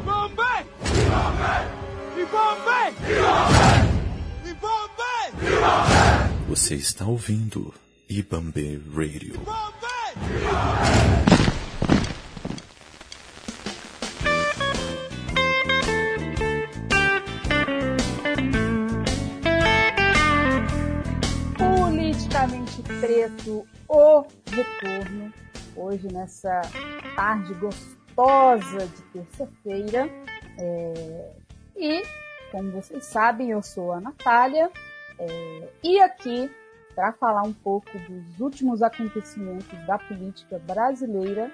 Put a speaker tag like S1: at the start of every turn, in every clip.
S1: Ibambe! Ibambe!
S2: Ibambe! Você está ouvindo Ibambe Radio.
S1: Ibambe!
S3: Politicamente Preto, o retorno, hoje nessa tarde gostosa de terça-feira. É, E, como vocês sabem, eu sou a Natália, é, e aqui para falar um pouco dos últimos acontecimentos da política brasileira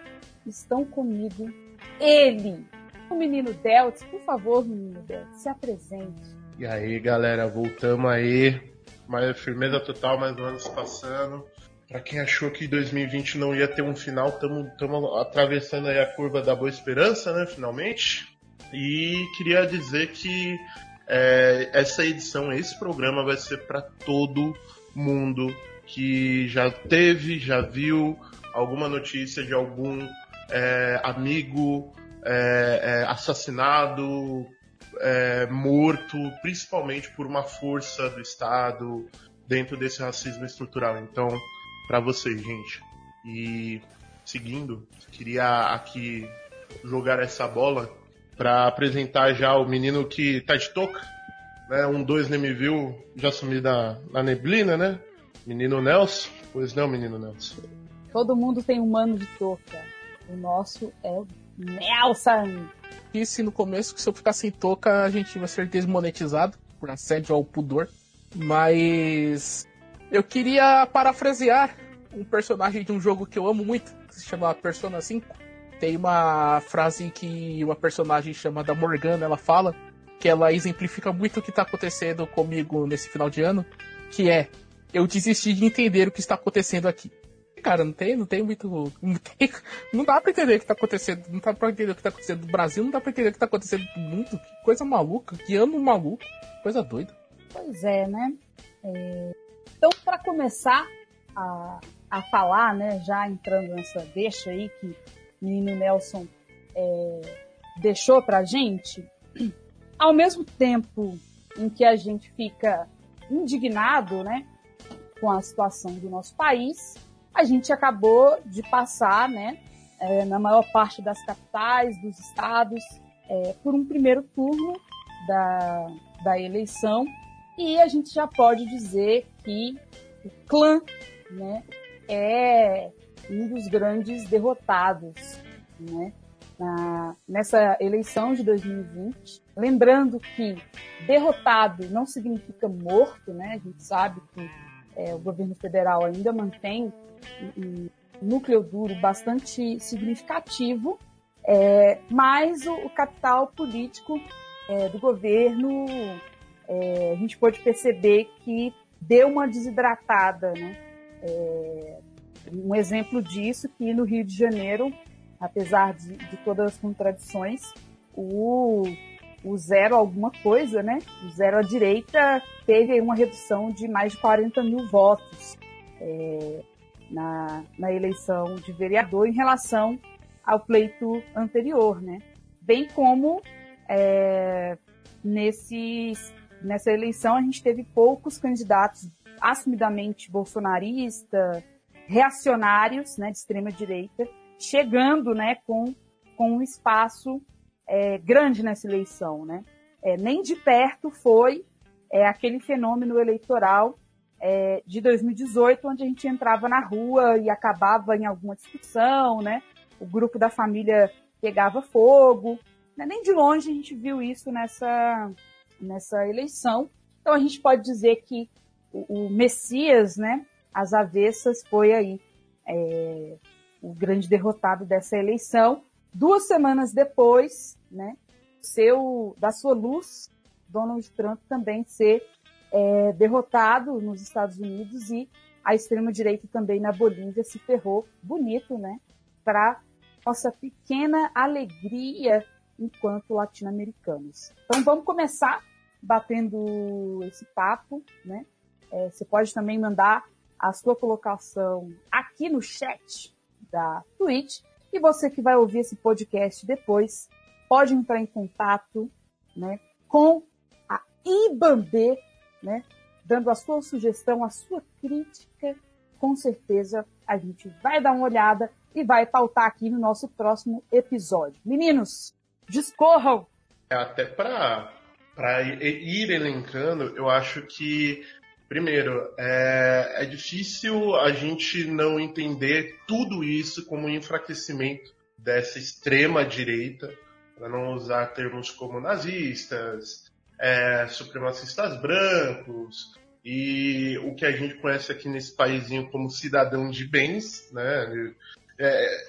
S3: estão comigo ele, o menino Deltz. Por favor, menino Deltz, se apresente.
S4: E aí, galera, voltamos aí. Mais firmeza total, mais um ano passando. Pra quem achou que 2020 não ia ter um final, estamos atravessando a curva da boa esperança, né, finalmente. E queria dizer que é, essa edição, esse programa vai ser para todo mundo que já teve, já viu alguma notícia de algum é, amigo é, é, assassinado, é, morto, principalmente por uma força do Estado dentro desse racismo estrutural. Então, para vocês, gente. E seguindo, queria aqui jogar essa bola para apresentar já o menino que tá de touca, né? Um dois nem me viu, já sumi na, na neblina, né? Menino Nelson. Pois não, menino Nelson.
S3: Todo mundo tem um mano de touca. O nosso é o Nelson.
S5: disse no começo que se eu ficar sem touca a gente vai ser desmonetizado por assédio ao pudor. Mas eu queria parafrasear um personagem de um jogo que eu amo muito, que se chama Persona 5. Tem uma frase que uma personagem chamada Morgana ela fala, que ela exemplifica muito o que está acontecendo comigo nesse final de ano, que é eu desisti de entender o que está acontecendo aqui. Cara, não tem, não tem muito. Não, tem, não dá pra entender o que tá acontecendo. Não dá pra entender o que tá acontecendo no Brasil, não dá pra entender o que tá acontecendo no mundo. Que coisa maluca, que ano maluco, coisa doida.
S3: Pois é, né? É, Então, para começar a, a falar, né, já entrando nessa deixa aí que o menino Nelson é, deixou pra gente, ao mesmo tempo em que a gente fica indignado, né, com a situação do nosso país, a gente acabou de passar, né, é, na maior parte das capitais, dos estados, é, por um primeiro turno da, da eleição e a gente já pode dizer que o clã né, é um dos grandes derrotados né, na, nessa eleição de 2020. Lembrando que derrotado não significa morto, né? A gente sabe que é, o governo federal ainda mantém um, um núcleo duro bastante significativo, é, mas o, o capital político é, do governo é, a gente pode perceber que deu uma desidratada, né? É, um exemplo disso que no Rio de Janeiro, apesar de, de todas as contradições, o, o zero alguma coisa, né? O zero à direita teve uma redução de mais de 40 mil votos é, na, na eleição de vereador em relação ao pleito anterior, né? Bem como é, nesses nessa eleição a gente teve poucos candidatos assumidamente bolsonarista, reacionários, né, de extrema direita, chegando, né, com, com um espaço é, grande nessa eleição, né. É, nem de perto foi é, aquele fenômeno eleitoral é, de 2018, onde a gente entrava na rua e acabava em alguma discussão, né, o grupo da família pegava fogo, né, nem de longe a gente viu isso nessa nessa eleição. Então a gente pode dizer que o, o Messias, né, às avessas, foi aí é, o grande derrotado dessa eleição. Duas semanas depois, né, seu, da sua luz, Donald Trump também ser é, derrotado nos Estados Unidos e a extrema-direita também na Bolívia se ferrou bonito, né, para nossa pequena alegria enquanto latino-americanos. Então vamos começar batendo esse papo, né? É, você pode também mandar a sua colocação aqui no chat da Twitch. E você que vai ouvir esse podcast depois, pode entrar em contato né, com a Ibambe, né, dando a sua sugestão, a sua crítica. Com certeza a gente vai dar uma olhada e vai pautar aqui no nosso próximo episódio. Meninos, discorram!
S4: É, até para ir elencando, eu acho que Primeiro, é, é, difícil a gente não entender tudo isso como um enfraquecimento dessa extrema direita, para não usar termos como nazistas, é, supremacistas brancos e o que a gente conhece aqui nesse paísinho como cidadão de bens, né? É,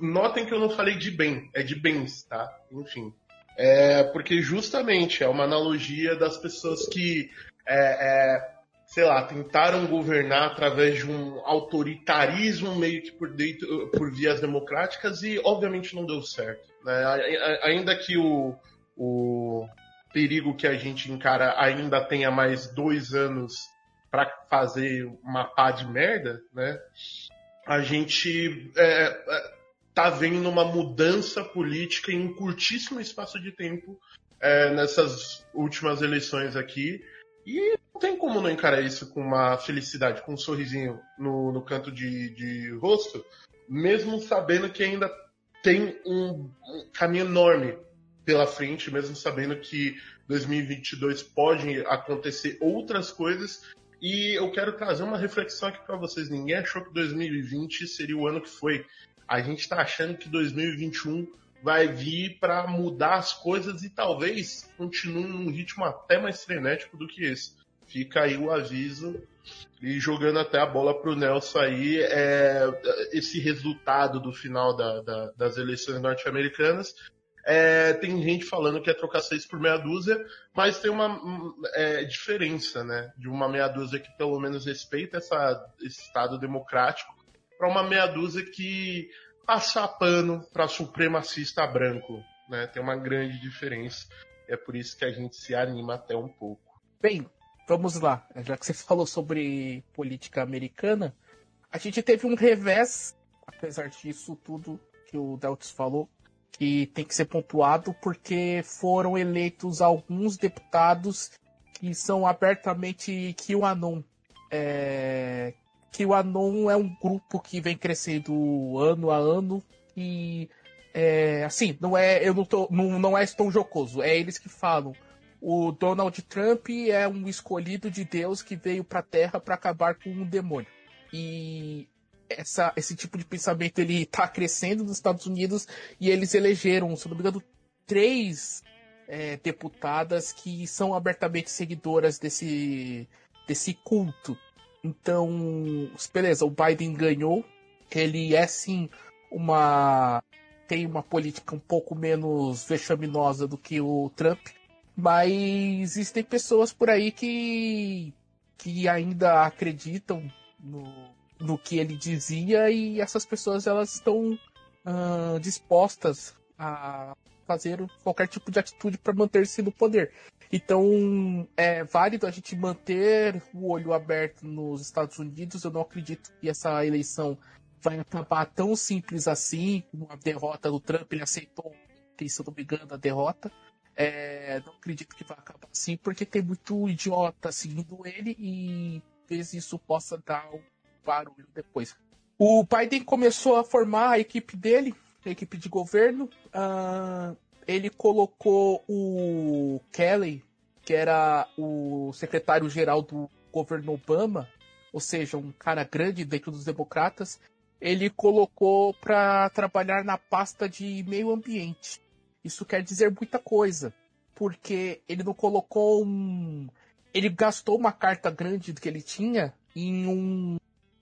S4: notem que eu não falei de bem, é de bens, tá? Enfim. É, porque justamente é uma analogia das pessoas que é, é, sei lá, tentaram governar através de um autoritarismo meio que por, dentro, por vias democráticas e obviamente não deu certo. Né? Ainda que o, o perigo que a gente encara ainda tenha mais dois anos para fazer uma pá de merda, né? A gente é, é, tá vendo uma mudança política em um curtíssimo espaço de tempo é, nessas últimas eleições aqui e não tem como não encarar isso com uma felicidade, com um sorrisinho no, no canto de, de rosto, mesmo sabendo que ainda tem um, um caminho enorme pela frente, mesmo sabendo que 2022 pode acontecer outras coisas. E eu quero trazer uma reflexão aqui para vocês. Ninguém achou que 2020 seria o ano que foi. A gente está achando que 2021 vai vir para mudar as coisas e talvez continue num ritmo até mais frenético do que esse. Fica aí o aviso e jogando até a bola para o Nelson aí, é, esse resultado do final da, da, das eleições norte-americanas. É, tem gente falando que é trocar seis por meia dúzia, mas tem uma é, diferença, né? De uma meia dúzia que pelo menos respeita essa, esse Estado democrático para uma meia dúzia que passar pano para supremacista branco. Né? Tem uma grande diferença. É por isso que a gente se anima até um pouco.
S5: Bem, vamos lá. Já que você falou sobre política americana, a gente teve um revés, apesar disso tudo que o Deltis falou, que tem que ser pontuado porque foram eleitos alguns deputados que são abertamente QAnon, é, que o Anon é um grupo que vem crescendo ano a ano e é, assim, não é, eu não tô, não, não é tão jocoso, é eles que falam. O Donald Trump é um escolhido de Deus que veio para a Terra para acabar com um demônio. E essa, esse tipo de pensamento ele tá crescendo nos Estados Unidos e eles elegeram, se não me engano, três é, deputadas que são abertamente seguidoras desse, desse culto. Então, beleza, o Biden ganhou. Ele é sim uma. tem uma política um pouco menos vexaminosa do que o Trump. Mas existem pessoas por aí que, que ainda acreditam no, no que ele dizia e essas pessoas elas estão uh, dispostas a fazer qualquer tipo de atitude para manter-se no poder. Então, é válido a gente manter o olho aberto nos Estados Unidos. Eu não acredito que essa eleição vai acabar tão simples assim. Uma derrota do Trump, ele aceitou, se eu não me engano, a derrota. É, não acredito que vai acabar assim, porque tem muito idiota seguindo ele e talvez isso possa dar um barulho depois. O Biden começou a formar a equipe dele, a equipe de governo. Uh, ele colocou o Kelly, que era o secretário-geral do governo Obama, ou seja, um cara grande dentro dos democratas, ele colocou para trabalhar na pasta de meio ambiente. Isso quer dizer muita coisa, porque ele não colocou um. Ele gastou uma carta grande que ele tinha em, um,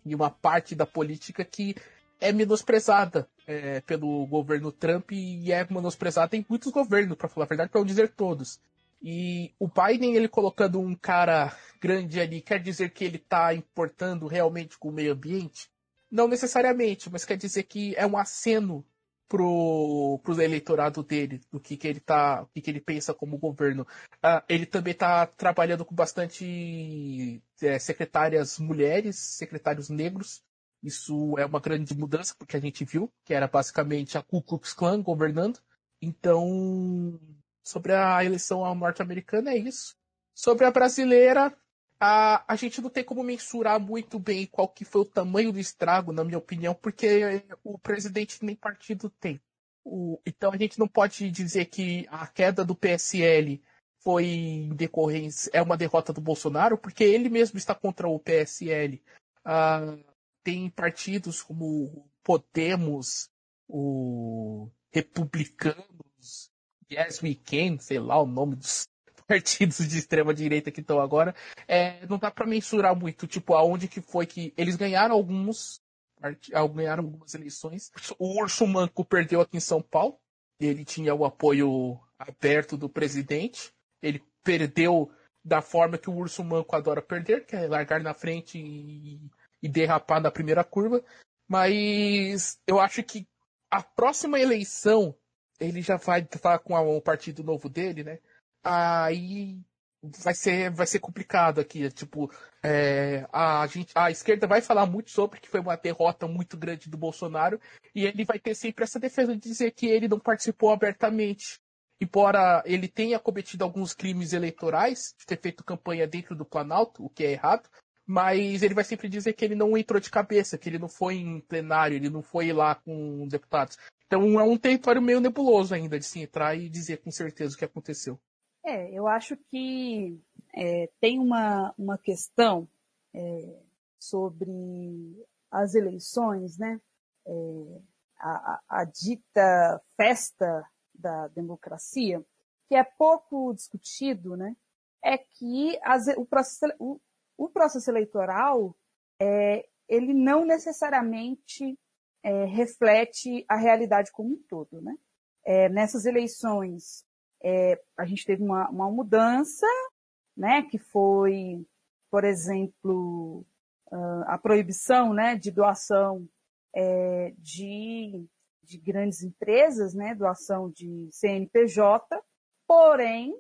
S5: em uma parte da política que é menosprezada é, pelo governo Trump e é menosprezada em muitos governos, para falar a verdade, para não dizer todos. E o Biden, ele colocando um cara grande ali, quer dizer que ele está importando realmente com o meio ambiente? Não necessariamente, mas quer dizer que é um aceno pro, pro eleitorado dele, do que, que ele tá, o que, que ele pensa como governo. Uh, ele também está trabalhando com bastante é, secretárias mulheres, secretários negros, isso é uma grande mudança, porque a gente viu que era basicamente a Ku Klux Klan governando. Então, sobre a eleição norte-americana é isso. Sobre a brasileira, a, a gente não tem como mensurar muito bem qual que foi o tamanho do estrago, na minha opinião, porque o presidente nem partido tem. O, então a gente não pode dizer que a queda do PSL foi em decorrência, é uma derrota do Bolsonaro, porque ele mesmo está contra o PSL. Ah, tem partidos como Podemos, o Republicanos, Yes We Can, sei lá o nome dos partidos de extrema direita que estão agora, é, não dá para mensurar muito, tipo, aonde que foi que eles ganharam alguns, ganharam algumas eleições. O Urso Manco perdeu aqui em São Paulo, ele tinha o apoio aberto do presidente, ele perdeu da forma que o Urso Manco adora perder, que é largar na frente e, e derrapar na primeira curva, mas eu acho que a próxima eleição ele já vai falar com o partido novo dele, né? aí vai ser, vai ser complicado aqui. Tipo, é, a, gente, a esquerda vai falar muito sobre que foi uma derrota muito grande do Bolsonaro e ele vai ter sempre essa defesa de dizer que ele não participou abertamente. Embora ele tenha cometido alguns crimes eleitorais, de ter feito campanha dentro do Planalto, o que é errado, mas ele vai sempre dizer que ele não entrou de cabeça, que ele não foi em plenário, ele não foi lá com deputados. Então é um território meio nebuloso ainda de se entrar e dizer com certeza o que aconteceu.
S3: É, eu acho que é, tem uma, uma questão é, sobre as eleições, né? É, a, a, dita festa da democracia, que é pouco discutido, né? É que as, o, processo, o, o, processo eleitoral é, ele não necessariamente é, reflete a realidade como um todo, né? É, nessas eleições é, a gente teve uma, uma mudança, né, que foi, por exemplo, uh, a proibição, né, de doação é, de, de grandes empresas, né, doação de CNPJ, porém,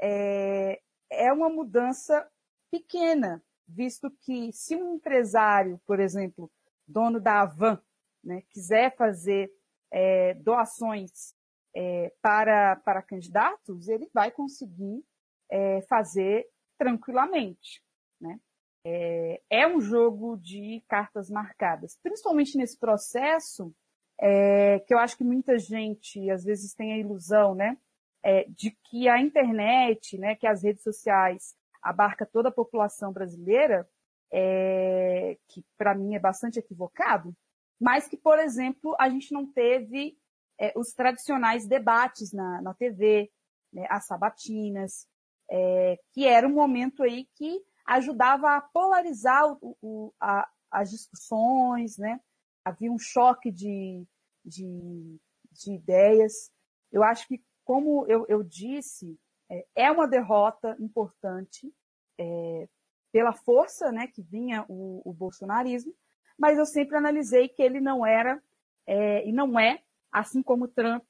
S3: é, é uma mudança pequena, visto que se um empresário, por exemplo, dono da Avan, né, quiser fazer é, doações é, para, para candidatos, ele vai conseguir é, fazer tranquilamente. Né? É, é, um jogo de cartas marcadas, principalmente nesse processo, é, que eu acho que muita gente às vezes tem a ilusão, né, é, de que a internet, né, que as redes sociais abarca toda a população brasileira, é, que para mim é bastante equivocado, mas que, por exemplo, a gente não teve é, os tradicionais debates na, na TV, né, as sabatinas, é, que era um momento aí que ajudava a polarizar o, o, a, as discussões, né? Havia um choque de, de, de ideias. Eu acho que, como eu, eu disse, é, é, uma derrota importante é, pela força né, que vinha o, o, bolsonarismo, mas eu sempre analisei que ele não era é, e não é assim como Trump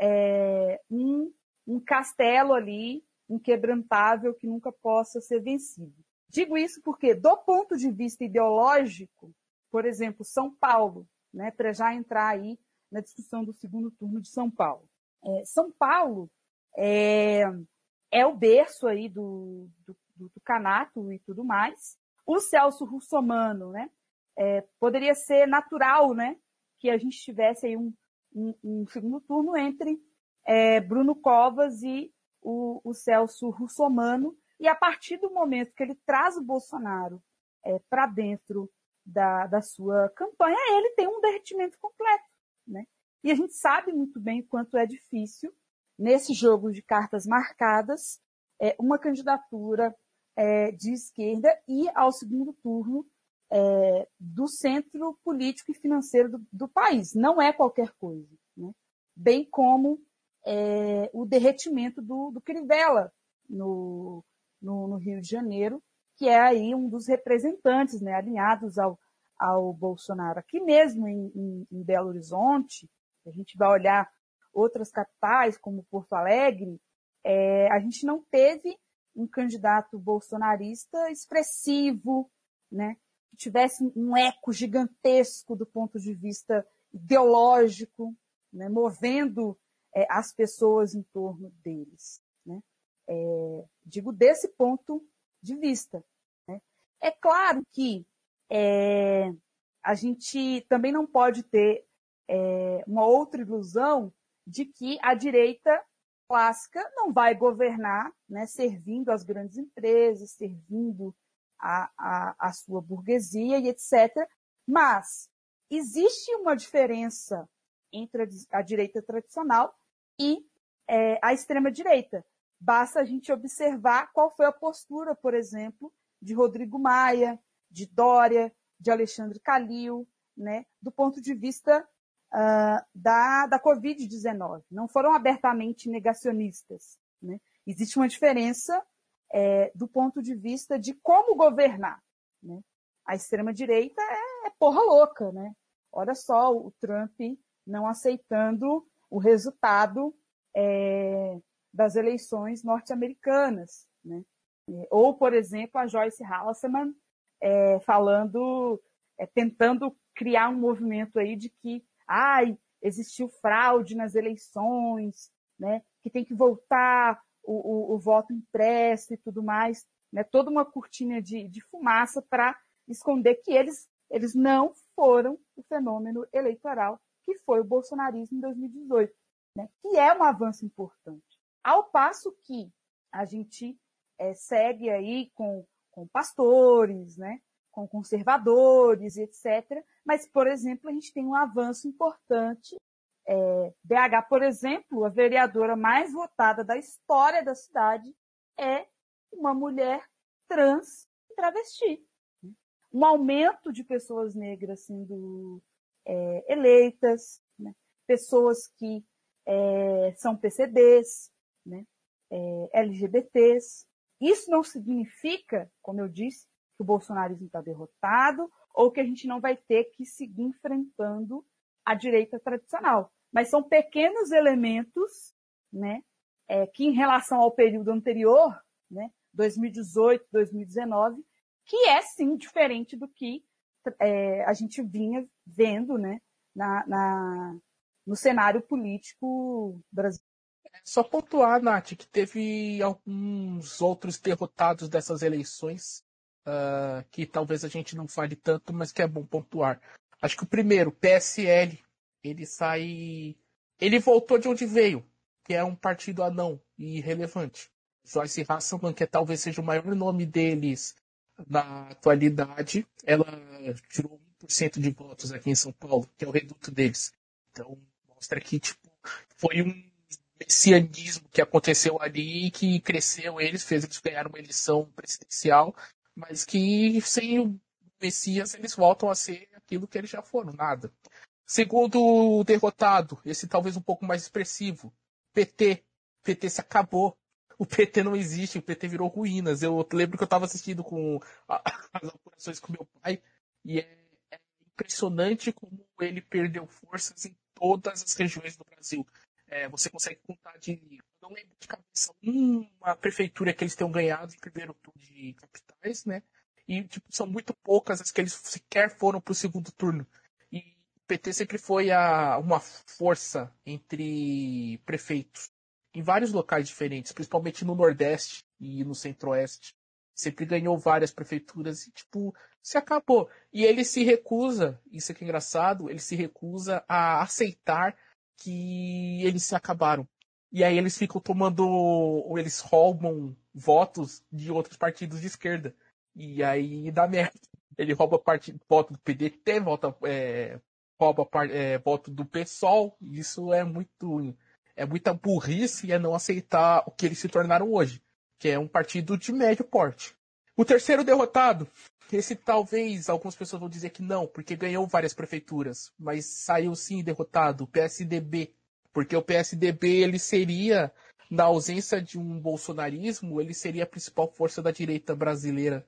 S3: é um, um castelo ali inquebrantável que nunca possa ser vencido. Digo isso porque, do ponto de vista ideológico, por exemplo, São Paulo, né, para já entrar aí na discussão do segundo turno de São Paulo. É, São Paulo é, é, o berço aí do, do, do, canato e tudo mais. O Celso Russomano, né, é, poderia ser natural, né, que a gente tivesse aí um, um, um segundo turno entre é, Bruno Covas e o, o, Celso Russomano. E a partir do momento que ele traz o Bolsonaro é, para dentro da, da sua campanha, ele tem um derretimento completo. Né? E a gente sabe muito bem quanto é difícil, nesse jogo de cartas marcadas, é, uma candidatura é, de esquerda e ao segundo turno é, do centro político e financeiro do, do, país. Não é qualquer coisa. Né? Bem como é, o derretimento do, do Crivella no, no, no, Rio de Janeiro, que é aí um dos representantes né, alinhados ao, ao Bolsonaro. Aqui mesmo em, em, em Belo Horizonte, a gente vai olhar outras capitais, como Porto Alegre, é, a gente não teve um candidato bolsonarista expressivo, né, que tivesse um eco gigantesco do ponto de vista ideológico, né, movendo é, as pessoas em torno deles. Né? É, digo desse ponto de vista. Né? É claro que é, a gente também não pode ter é, uma outra ilusão de que a direita clássica não vai governar, né, servindo as grandes empresas, servindo a, a, sua burguesia e etc. Mas existe uma diferença entre a, a direita tradicional e é, a extrema-direita. Basta a gente observar qual foi a postura, por exemplo, de Rodrigo Maia, de Dória, de Alexandre Calil, né, do ponto de vista uh, da, da Covid-19. Não foram abertamente negacionistas. Né? Existe uma diferença é, do ponto de vista de como governar. Né? A extrema-direita é, é porra louca. Né? Olha só o Trump não aceitando o resultado é, das eleições norte-americanas. Né? Ou, por exemplo, a Joyce Halseman é, falando, é, tentando criar um movimento aí de que ai, existiu fraude nas eleições, né, que tem que voltar o, o, o voto impresso e tudo mais, né, toda uma cortina de, de fumaça para esconder que eles, eles não foram o fenômeno eleitoral que foi o bolsonarismo em 2018, né, que é um avanço importante. Ao passo que a gente é, segue aí com, com pastores, né, com conservadores, etc. Mas, por exemplo, a gente tem um avanço importante. É, BH, por exemplo, a vereadora mais votada da história da cidade é uma mulher trans e travesti. Um aumento de pessoas negras sendo é, eleitas, né? pessoas que é, são PCDs, né? É, LGBTs. Isso não significa, como eu disse, que o bolsonarismo está derrotado ou que a gente não vai ter que seguir enfrentando a direita tradicional. Mas são pequenos elementos, né, é, que em relação ao período anterior, né, 2018, 2019, que é sim diferente do que é, a gente vinha vendo, né, na, na, no cenário político brasileiro.
S5: É só pontuar, Nath, que teve alguns outros derrotados dessas eleições uh, que talvez a gente não fale tanto, mas que é bom pontuar. Acho que o primeiro, PSL, ele sai. Ele voltou de onde veio, que é um partido anão e irrelevante. Joyce Hasselman, que talvez seja o maior nome deles na atualidade, ela tirou 1% de votos aqui em São Paulo, que é o reduto deles. Então, mostra que tipo, foi um messianismo que aconteceu ali que cresceu eles, fez eles ganhar uma eleição presidencial mas que sem o Messias eles voltam a ser aquilo que eles já foram, nada. Segundo o derrotado, esse talvez um pouco mais expressivo, PT. PT se acabou. O PT não existe, o PT virou ruínas. Eu lembro que eu estava assistindo com as apurações com meu pai e é, é impressionante como ele perdeu forças em todas as regiões do Brasil. É, você consegue contar de. Não lembro de cabeça uma prefeitura que eles tenham ganhado em primeiro turno de né? E tipo, são muito poucas as que eles sequer foram para o segundo turno. E o PT sempre foi a, uma força entre prefeitos em vários locais diferentes, principalmente no Nordeste e no Centro-Oeste. Sempre ganhou várias prefeituras e, tipo, se acabou. E ele se recusa, isso aqui é engraçado, ele se recusa a aceitar que eles se acabaram. E aí eles ficam tomando, ou eles roubam votos de outros partidos de esquerda. E aí dá merda. Ele rouba parte, voto do PDT, volta, é, rouba é, voto do PSOL. Isso é muito, é muita burrice e é não aceitar o que eles se tornaram hoje, que é um partido de médio porte. O terceiro derrotado esse talvez algumas pessoas vão dizer que não, porque ganhou várias prefeituras, mas saiu sim derrotado, o PSDB, porque o PSDB ele seria na ausência de um bolsonarismo, ele seria a principal força da direita brasileira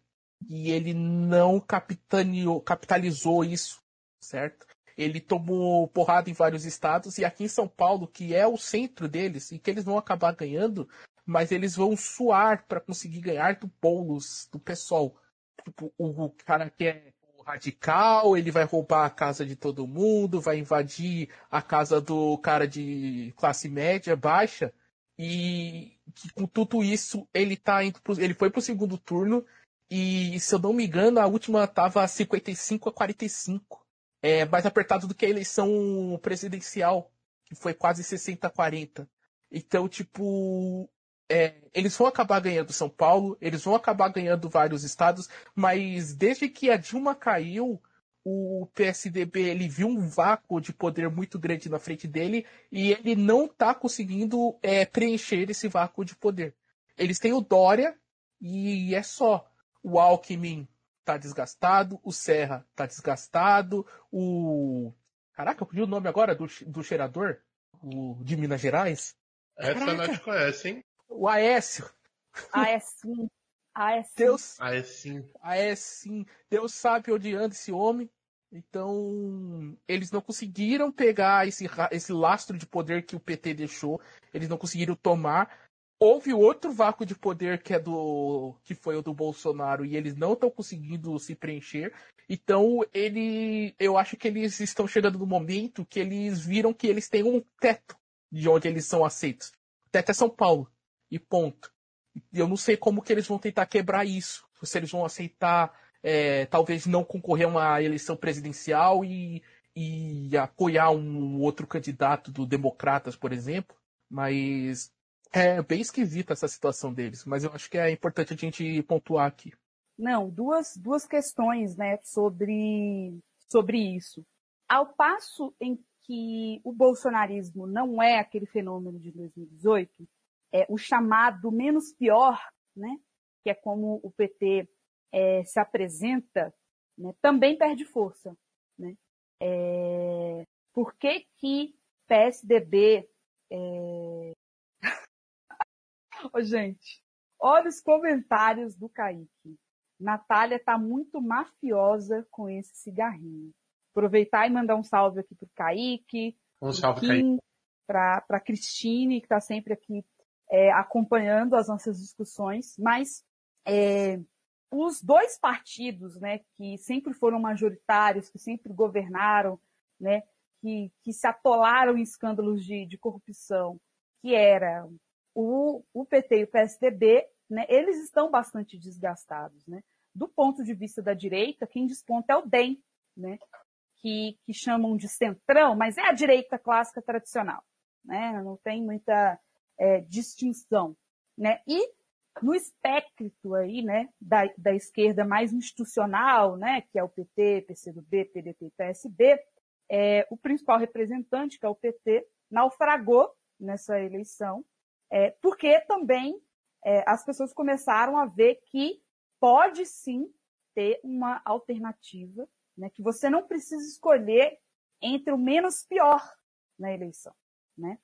S5: e ele não capitalizou isso, certo? Ele tomou porrada em vários estados e aqui em São Paulo, que é o centro deles e que eles vão acabar ganhando, mas eles vão suar para conseguir ganhar do Boulos, do PSOL. Tipo, o, cara que é radical, ele vai roubar a casa de todo mundo, vai invadir a casa do cara de classe média, baixa, e que com tudo isso ele tá indo pro, ele foi pro segundo turno e se eu não me engano a última tava 55 a 45. É mais apertado do que a eleição presidencial, que foi quase 60 a 40. Então, tipo, é, eles vão acabar ganhando São Paulo, eles vão acabar ganhando vários estados, mas desde que a Dilma caiu, o PSDB ele viu um vácuo de poder muito grande na frente dele e ele não está conseguindo é, preencher esse vácuo de poder. Eles têm o Dória e é só. O Alckmin tá desgastado, o Serra tá desgastado, o. Caraca, eu pedi o nome agora do, do cheirador? O de Minas Gerais?
S4: Essa Caraca. nós conhece, hein?
S5: O Aécio.
S3: Aécio. Aécio.
S5: Deus.
S4: Aécio.
S5: Aécio. Deus sabe onde anda esse homem. Então, eles não conseguiram pegar esse, esse lastro de poder que o PT deixou. Eles não conseguiram tomar. Houve outro vácuo de poder que é do que foi o do Bolsonaro e eles não estão conseguindo se preencher. Então, ele, eu acho que eles estão chegando no momento que eles viram que eles têm um teto de onde eles são aceitos. O teto é São Paulo e ponto. Eu não sei como que eles vão tentar quebrar isso. Se eles vão aceitar, é, talvez não concorrer a uma eleição presidencial e, e apoiar um outro candidato do Democratas, por exemplo. Mas é bem esquisita essa situação deles. Mas eu acho que é importante a gente pontuar aqui.
S3: Não, duas, duas questões né, sobre, sobre isso. Ao passo em que o bolsonarismo não é aquele fenômeno de 2018, é, o chamado menos pior, né, que é como o PT é, se apresenta, né, também perde força. Né? É, por que que PSDB... É... oh, gente, olha os comentários do Kaique. Natália tá muito mafiosa com esse cigarrinho. Aproveitar e mandar um salve aqui pro Kaique,
S4: um salve, Kim,
S3: para pra Cristine, que está sempre aqui é, acompanhando as nossas discussões, mas é, os dois partidos, né, que sempre foram majoritários, que sempre governaram, né, que, que se atolaram em escândalos de, de corrupção, que era o, o PT e o PSDB, né, eles estão bastante desgastados, né. Do ponto de vista da direita, quem desponta é o DEM, né, que, que chamam de centrão, mas é a direita clássica tradicional, né, não tem muita é, distinção, né? E no espectro aí, né, da, da esquerda mais institucional, né, que é o PT, PCdoB, PDT e PSB, é, o principal representante, que é o PT, naufragou nessa eleição, é, porque também é, as pessoas começaram a ver que pode sim ter uma alternativa, né, que você não precisa escolher entre o menos pior na eleição, né?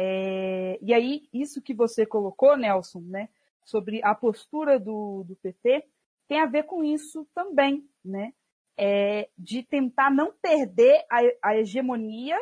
S3: É, e aí, isso que você colocou, Nelson, né, sobre a postura do, do PT, tem a ver com isso também, né? É, de tentar não perder a, a hegemonia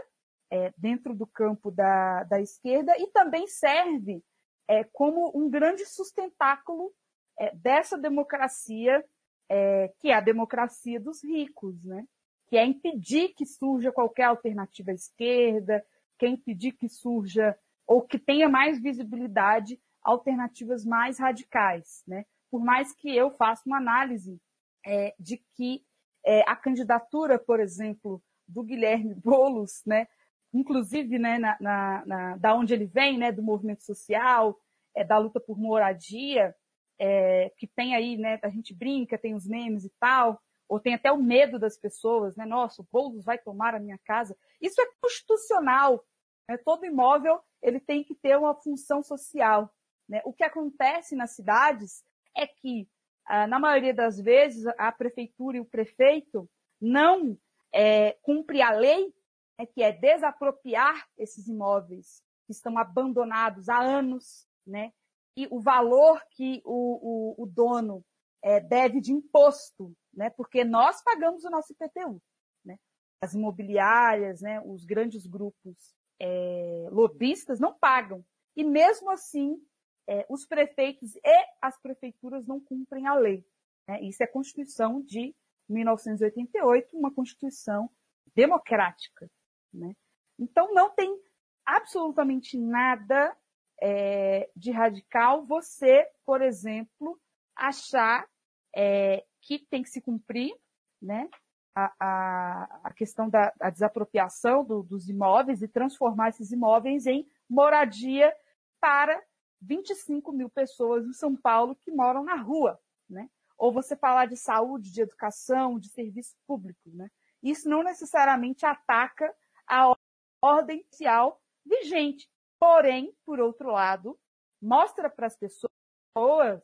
S3: é, dentro do campo da, da esquerda e também serve é, como um grande sustentáculo é, dessa democracia, é, que é a democracia dos ricos, né? Que é impedir que surja qualquer alternativa à esquerda, quer impedir que surja ou que tenha mais visibilidade alternativas mais radicais, né? Por mais que eu faça uma análise é, de que é, a candidatura, por exemplo, do Guilherme Boulos, né? Inclusive, né, na, na, na, da onde ele vem, né, do movimento social, é, da luta por moradia, é, que tem aí, né, a gente brinca, tem os memes e tal, ou tem até o medo das pessoas, né? Nossa, o Boulos vai tomar a minha casa. Isso é constitucional. Né? Todo imóvel ele tem que ter uma função social. Né? O que acontece nas cidades é que, ah, na maioria das vezes, a prefeitura e o prefeito não é, cumpre a lei, né, que é desapropriar esses imóveis que estão abandonados há anos, né? E o valor que o, o, o dono é, deve de imposto, né? Porque nós pagamos o nosso IPTU, né? As imobiliárias, né? Os grandes grupos é, lobistas não pagam. E mesmo assim, é, os prefeitos e as prefeituras não cumprem a lei. Né? Isso é Constituição de 1988, uma Constituição democrática. Né? Então, não tem absolutamente nada é, de radical você, por exemplo, achar é, que tem que se cumprir né, a, a, a questão da a desapropriação do, dos imóveis e transformar esses imóveis em moradia para 25 mil pessoas em São Paulo que moram na rua. Né? Ou você falar de saúde, de educação, de serviço público. Né? Isso não necessariamente ataca a ordem social vigente. Porém, por outro lado, mostra para as pessoas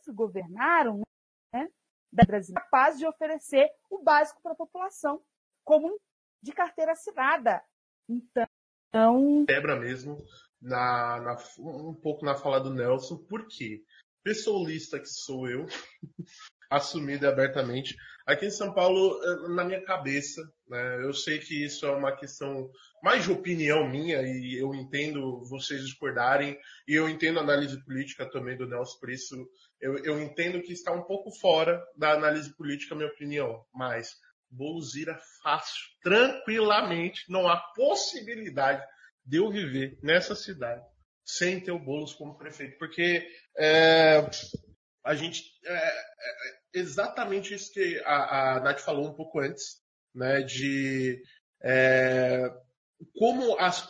S3: que governaram né, da Brasil capaz de oferecer o básico para a população, como de carteira assinada. Então.
S4: Quebra mesmo na, na, um pouco na fala do Nelson, por quê? pessoalista que sou eu, assumido abertamente. Aqui em São Paulo, eh, na minha cabeça, né, eu sei que isso é uma questão mais de opinião minha e eu entendo vocês discordarem e eu entendo a análise política também do Nelson, por isso eu, eu entendo que está um pouco fora da análise política minha opinião, mas Boulos ira fácil, tranquilamente, não há possibilidade de eu viver nessa cidade sem ter o Boulos como prefeito, porque é, a gente é, é, exatamente isso que a, a Nath falou um pouco antes, né, de é, como as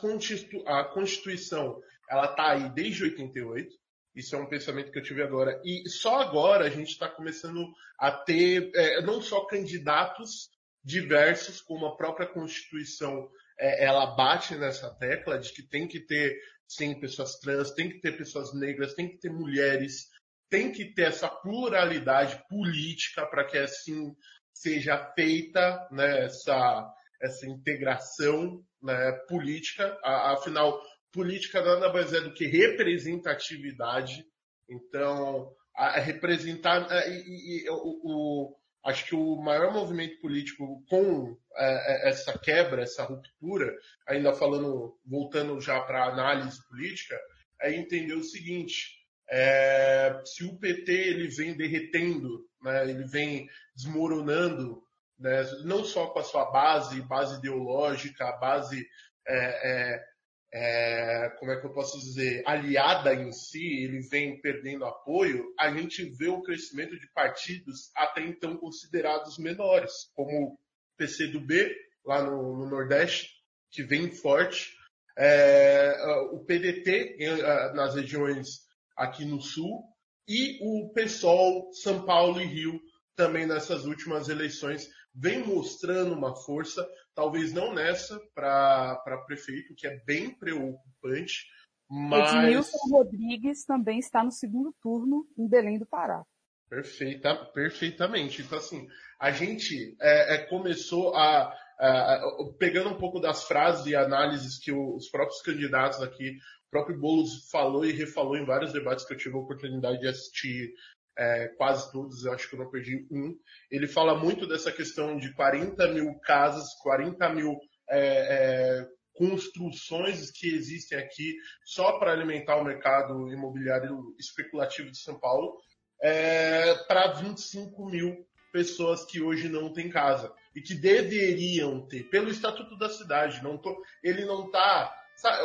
S4: a Constituição ela está aí desde 88. Isso é um pensamento que eu tive agora. E só agora a gente está começando a ter é, não só candidatos diversos, como a própria Constituição é, ela bate nessa tecla de que tem que ter sim pessoas trans, tem que ter pessoas negras, tem que ter mulheres, tem que ter essa pluralidade política para que assim seja feita né, essa, essa integração né, política. Afinal, política nada mais é do que representatividade. Então, a, a representar é, e, e, o, o acho que o maior movimento político com é, é, essa quebra, essa ruptura, ainda falando, voltando já para a análise política, é entender o seguinte: é, se o PT ele vem derretendo, né, ele vem desmoronando, né, não só com a sua base, base ideológica, base é, é é, como é que eu posso dizer, aliada em si, ele vem perdendo apoio, a gente vê o crescimento de partidos até então considerados menores, como o PCdoB, lá no, no Nordeste, que vem forte, é, o PDT nas regiões aqui no Sul, e o PSOL, São Paulo e Rio, também nessas últimas eleições, vem mostrando uma força, talvez não nessa para prefeito, que é bem preocupante, mas...
S3: Edmilson Rodrigues também está no segundo turno em Belém do Pará.
S4: Perfeita, perfeitamente. Então, assim, a gente é, é, começou a, a, Pegando um pouco das frases e análises que os próprios candidatos aqui, o próprio Boulos falou e refalou em vários debates que eu tive a oportunidade de assistir é, quase todos, eu acho que eu não perdi um. Ele fala muito dessa questão de 40 mil casas, 40 mil é, é, construções que existem aqui só para alimentar o mercado imobiliário especulativo de São Paulo, é, para 25 mil pessoas que hoje não têm casa e que deveriam ter pelo estatuto da cidade. Não tô, ele não está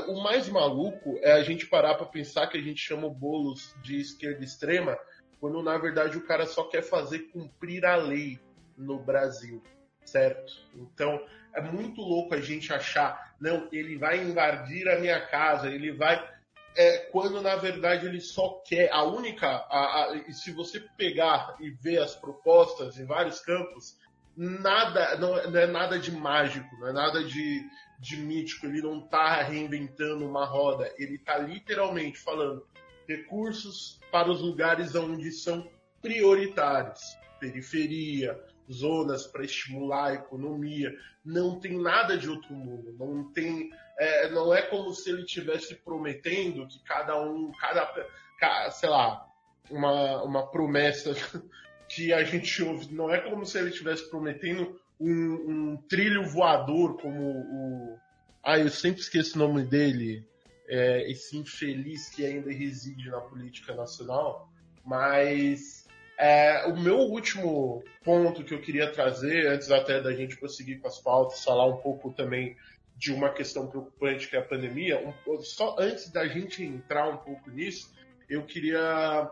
S4: o mais maluco é a gente parar para pensar que a gente chama o bolos de esquerda extrema quando na verdade o cara só quer fazer cumprir a lei no Brasil, certo? Então é muito louco a gente achar, não, ele vai invadir a minha casa, ele vai. É, quando na verdade ele só quer, a única, a, a, se você pegar e ver as propostas em vários campos, nada, não, não, é nada de mágico, não é nada de, de mítico, ele não está reinventando uma roda, ele está literalmente falando, recursos para os lugares onde são prioritários. Periferia, zonas para estimular a economia. Não tem nada de outro mundo. Não tem, é, não é como se ele tivesse prometendo que cada um, cada, sei lá, uma, uma promessa que a gente ouve. Não é como se ele estivesse prometendo um, um, trilho voador como o. Ah, eu sempre esqueço o nome dele é, esse infeliz que ainda reside na política nacional, mas É, o meu último ponto que eu queria trazer, antes até da gente prosseguir com as pautas, falar um pouco também de uma questão preocupante que é a pandemia, um, só antes da gente entrar um pouco nisso, eu queria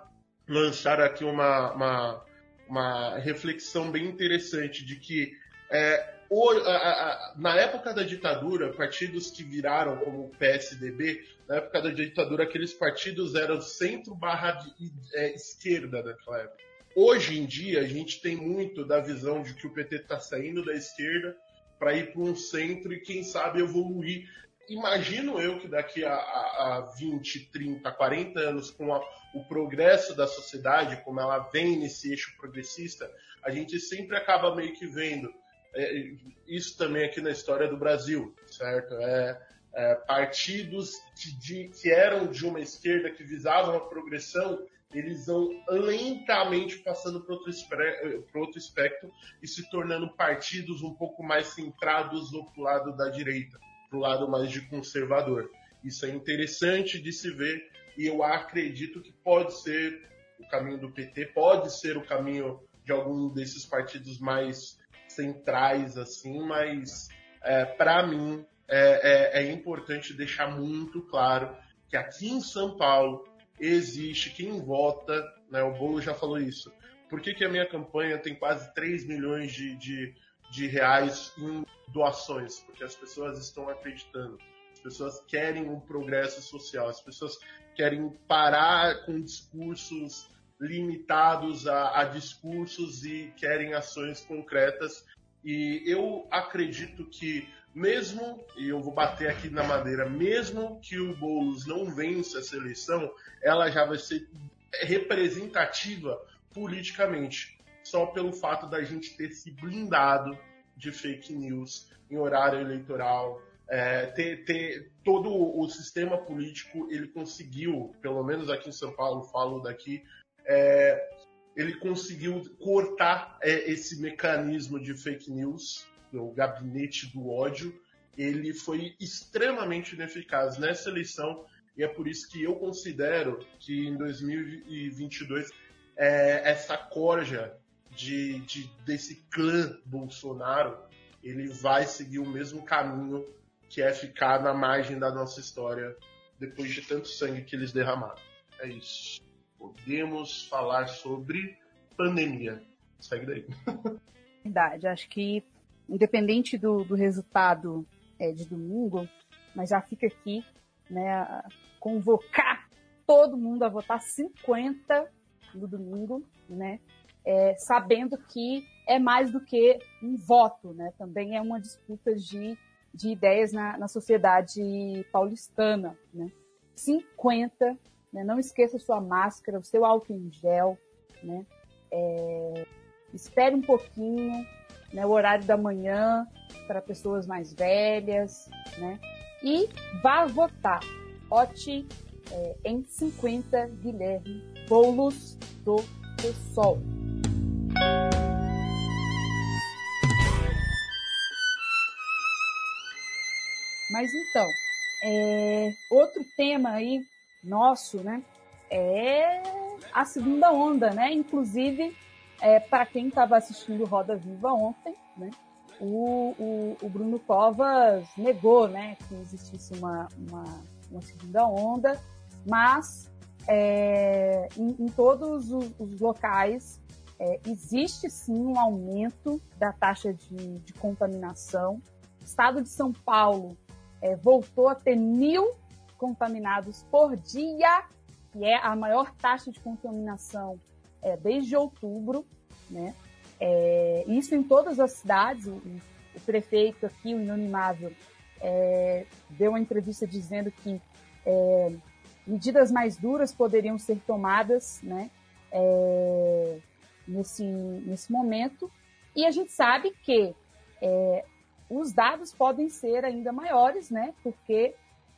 S4: lançar aqui uma, uma, uma reflexão bem interessante de que é, o, a, a, na época da ditadura, partidos que viraram como o PSDB, na época da ditadura, aqueles partidos eram centro barra é, esquerda naquela época. Hoje em dia, a gente tem muito da visão de que o PT está saindo da esquerda para ir para um centro e, quem sabe, evoluir. Imagino eu que daqui a, a, a 20, 30, 40 anos, com a, o progresso da sociedade, como ela vem nesse eixo progressista, a gente sempre acaba meio que vendo é, isso também aqui na história do Brasil, certo? É, é, partidos que, de, que eram de uma esquerda, que visavam a progressão, eles vão lentamente passando para outro, outro espectro e se tornando partidos um pouco mais centrados do lado da direita, para o lado mais de conservador. Isso é interessante de se ver e eu acredito que pode ser o caminho do PT, pode ser o caminho de algum desses partidos mais centrais, assim, mas é, para mim é, é, é importante deixar muito claro que aqui em São Paulo existe quem vota, né, o Bolo já falou isso. Por que, que a minha campanha tem quase 3 milhões de, de, de reais em doações? Porque as pessoas estão acreditando. As pessoas querem um progresso social, as pessoas querem parar com discursos limitados a, a discursos e querem ações concretas. E eu acredito que, mesmo, e eu vou bater aqui na madeira, mesmo que o Boulos não vença essa eleição, ela já vai ser representativa politicamente, só pelo fato da gente ter se blindado de fake news em horário eleitoral, é, ter, ter, todo o sistema político ele conseguiu, pelo menos aqui em São Paulo, falo daqui, é, ele conseguiu cortar é, esse mecanismo de fake news, o gabinete do ódio, ele foi extremamente ineficaz nessa eleição e é por isso que eu considero que em 2022 é, essa corja de, de, desse clã Bolsonaro ele vai seguir o mesmo caminho que é ficar na margem da nossa história depois de tanto sangue que eles derramaram. É isso podemos falar sobre pandemia. Segue daí.
S3: Verdade, acho que independente do, do resultado é, de domingo, mas já fica aqui, né, convocar todo mundo a votar 50 no domingo, né, é, sabendo que é mais do que um voto, né, também é uma disputa de, de ideias na, na sociedade paulistana, né. 50 né? Não esqueça sua máscara, o seu álcool em gel, né? É, espere um pouquinho, né? O horário da manhã para pessoas mais velhas, né? E vá votar. Vote é, em 50 Guilherme Boulos do PSOL. Mas então, é, outro tema aí nosso, né, é a segunda onda, né? Inclusive, é, para quem estava assistindo Roda Viva ontem, né, o, o, o, Bruno Covas negou, né, que existisse uma, uma, uma segunda onda, mas é, em, em, todos os, os locais é, existe sim um aumento da taxa de, de contaminação. O estado de São Paulo é, voltou a ter mil contaminados por dia, que é a maior taxa de contaminação é, desde outubro, né? É, isso em todas as cidades. O, o prefeito aqui, o Inanimável, é, deu uma entrevista dizendo que é, medidas mais duras poderiam ser tomadas, né? É, nesse, nesse momento. E a gente sabe que é, os dados podem ser ainda maiores, né? Porque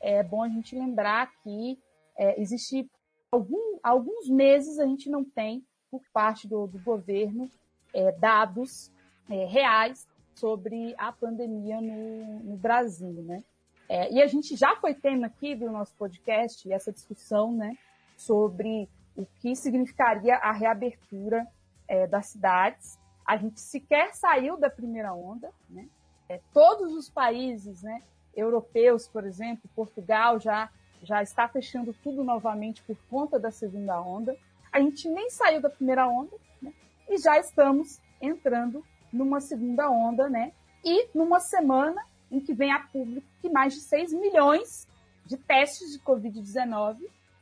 S3: é bom a gente lembrar que é, existe algum, alguns meses a gente não tem, por parte do, do governo, é, dados é, reais sobre a pandemia no, no Brasil, né? É, e a gente já foi tema aqui do nosso podcast, essa discussão, né, sobre o que significaria a reabertura é, das cidades. A gente sequer saiu da primeira onda, né? É, todos os países, né, europeus, por exemplo, Portugal já já está fechando tudo novamente por conta da segunda onda. A gente nem saiu da primeira onda, né? E já estamos entrando numa segunda onda, né? E numa semana em que vem a público que mais de 6 milhões de testes de Covid-19,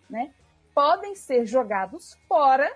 S3: né? Podem ser jogados fora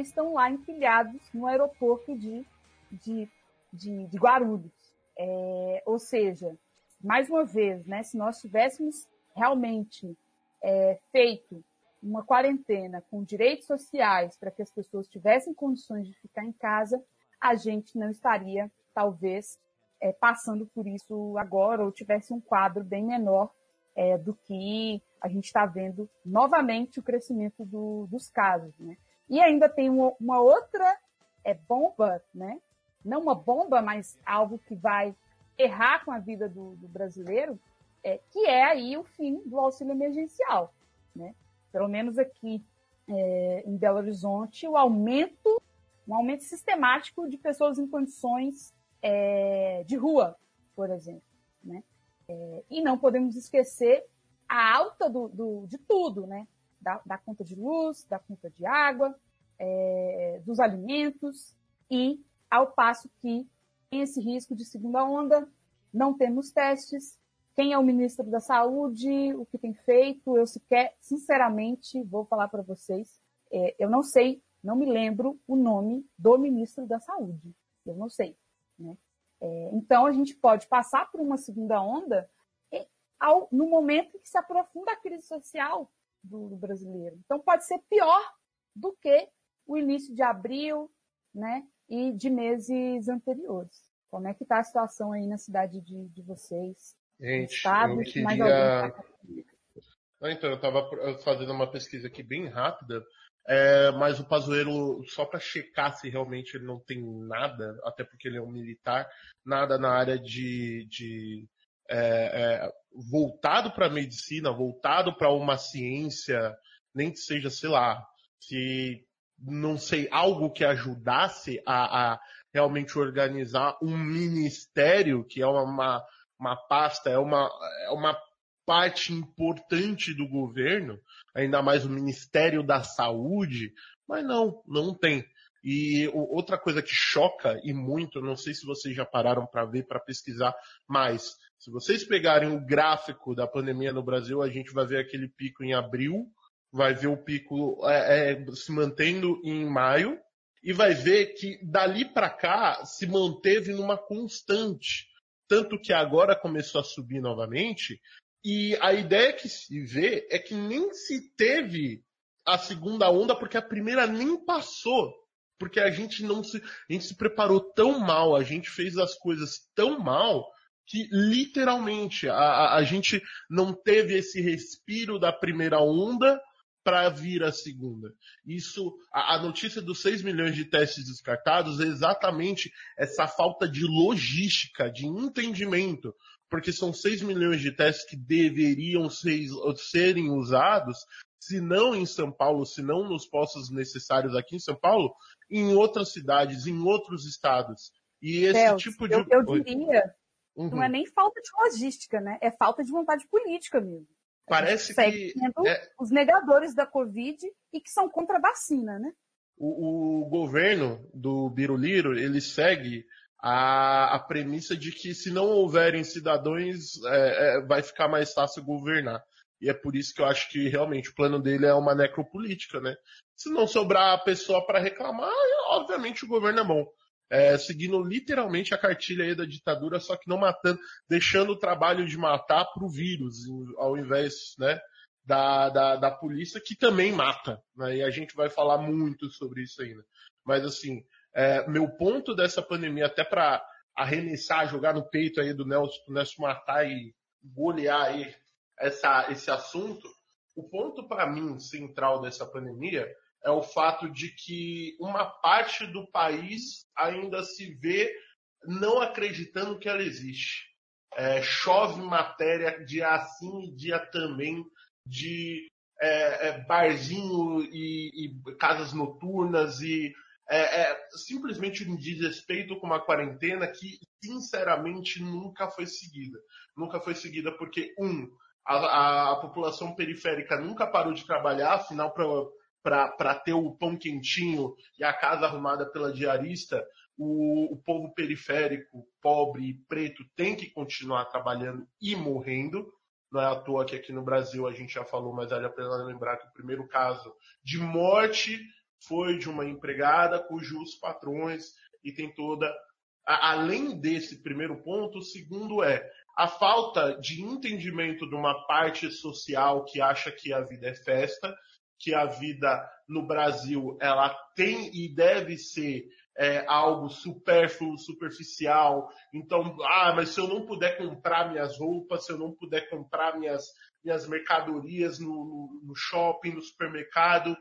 S3: estão lá empilhados no aeroporto de, de, de, de Guarulhos. É, ou seja, mais uma vez, né, se nós tivéssemos realmente é, feito uma quarentena com direitos sociais para que as pessoas tivessem condições de ficar em casa, a gente não estaria, talvez, é, passando por isso agora ou tivesse um quadro bem menor é, do que a gente está vendo novamente o crescimento do, dos casos. Né? E ainda tem uma, uma outra é, bomba, né? não uma bomba, mas algo que vai errar com a vida do, do brasileiro, é, que é aí o fim do auxílio emergencial. Né? Pelo menos aqui é, em Belo Horizonte, o aumento, um aumento sistemático de pessoas em condições é, de rua, por exemplo. Né? É, e não podemos esquecer a alta do, do de tudo, né? Da, da, conta de luz, da conta de água, é, dos alimentos, e ao passo que tem esse risco de segunda onda, não temos testes, quem é o ministro da Saúde, o que tem feito, eu sequer, sinceramente, vou falar para vocês, é, eu não sei, não me lembro o nome do ministro da Saúde. Eu não sei. Né? É, então, a gente pode passar por uma segunda onda ao, no momento em que se aprofunda a crise social do, do brasileiro. Então, pode ser pior do que o início de abril né, e de meses anteriores. Como é que está a situação aí na cidade de, de vocês?
S4: Gente, Estados, eu queria... Tá então, eu estava fazendo uma pesquisa aqui bem rápida, é, mas o Pazuello, só para checar se realmente ele não tem nada, até porque ele é um militar, nada na área de, de é, é, voltado para a medicina, voltado para uma ciência, nem que seja, sei lá, se não sei, algo que ajudasse a, a realmente organizar um ministério, que é uma, uma pasta, é uma, é uma parte importante do governo, ainda mais o Ministério da Saúde, mas não, não tem. E outra coisa que choca e muito, não sei se vocês já pararam para ver, para pesquisar, mas se vocês pegarem o gráfico da pandemia no Brasil, a gente vai ver aquele pico em abril, vai ver o pico é, é, se mantendo em maio, e vai ver que dali para cá se manteve numa constante tanto que agora começou a subir novamente, e a ideia que se vê é que nem se teve a segunda onda, porque a primeira nem passou. Porque a gente não se, a gente se preparou tão mal, a gente fez as coisas tão mal, que literalmente a, a, a gente não teve esse respiro da primeira onda para vir a segunda. Isso, a, a, notícia dos 6 milhões de testes descartados é exatamente essa falta de logística, de entendimento, porque são 6 milhões de testes que deveriam ser, serem usados, se não em São Paulo, se não nos postos necessários aqui em São Paulo, em outras cidades, em outros estados. E esse Deus, tipo de.
S3: Eu, eu diria, uhum. não é nem falta de logística, né? É falta de vontade política mesmo.
S4: Parece que.
S3: É... Os negadores da Covid e que são contra a vacina, né?
S4: O, o governo do Biruliro, ele segue a, a premissa de que se não houverem cidadãos, é, é, vai ficar mais fácil governar. E é por isso que eu acho que realmente o plano dele é uma necropolítica, né? Se não sobrar a pessoa para reclamar, obviamente o governo é bom é, seguindo literalmente a cartilha aí da ditadura, só que não matando, deixando o trabalho de matar para o vírus, ao invés né, da, da, da polícia, que também mata. Né, e a gente vai falar muito sobre isso ainda. Mas assim, é, meu ponto dessa pandemia, até para arremessar, jogar no peito aí do Nelson, do Nelson matar e golear aí essa, esse assunto, o ponto para mim central dessa pandemia é o fato de que uma parte do país ainda se vê não acreditando que ela existe. É, chove matéria dia sim e dia também de é, é, barzinho e, e, casas noturnas e é, é simplesmente um desrespeito com uma quarentena que, sinceramente, nunca foi seguida. Nunca foi seguida porque, um, a, a população periférica nunca parou de trabalhar, afinal, para ter o pão quentinho e a casa arrumada pela diarista, o, o povo periférico, pobre e preto tem que continuar trabalhando e morrendo. Não é à toa que aqui no Brasil a gente já falou, mas vale a pena lembrar que o primeiro caso de morte foi de uma empregada cujos patrões e tem toda. Além desse primeiro ponto, o segundo é a falta de entendimento de uma parte social que acha que a vida é festa, que a vida no Brasil ela tem e deve ser é, algo supérfluo, superficial. Então, ah, mas se eu não puder comprar minhas roupas, se eu não puder comprar minhas, minhas mercadorias no, no, no shopping, no supermercado,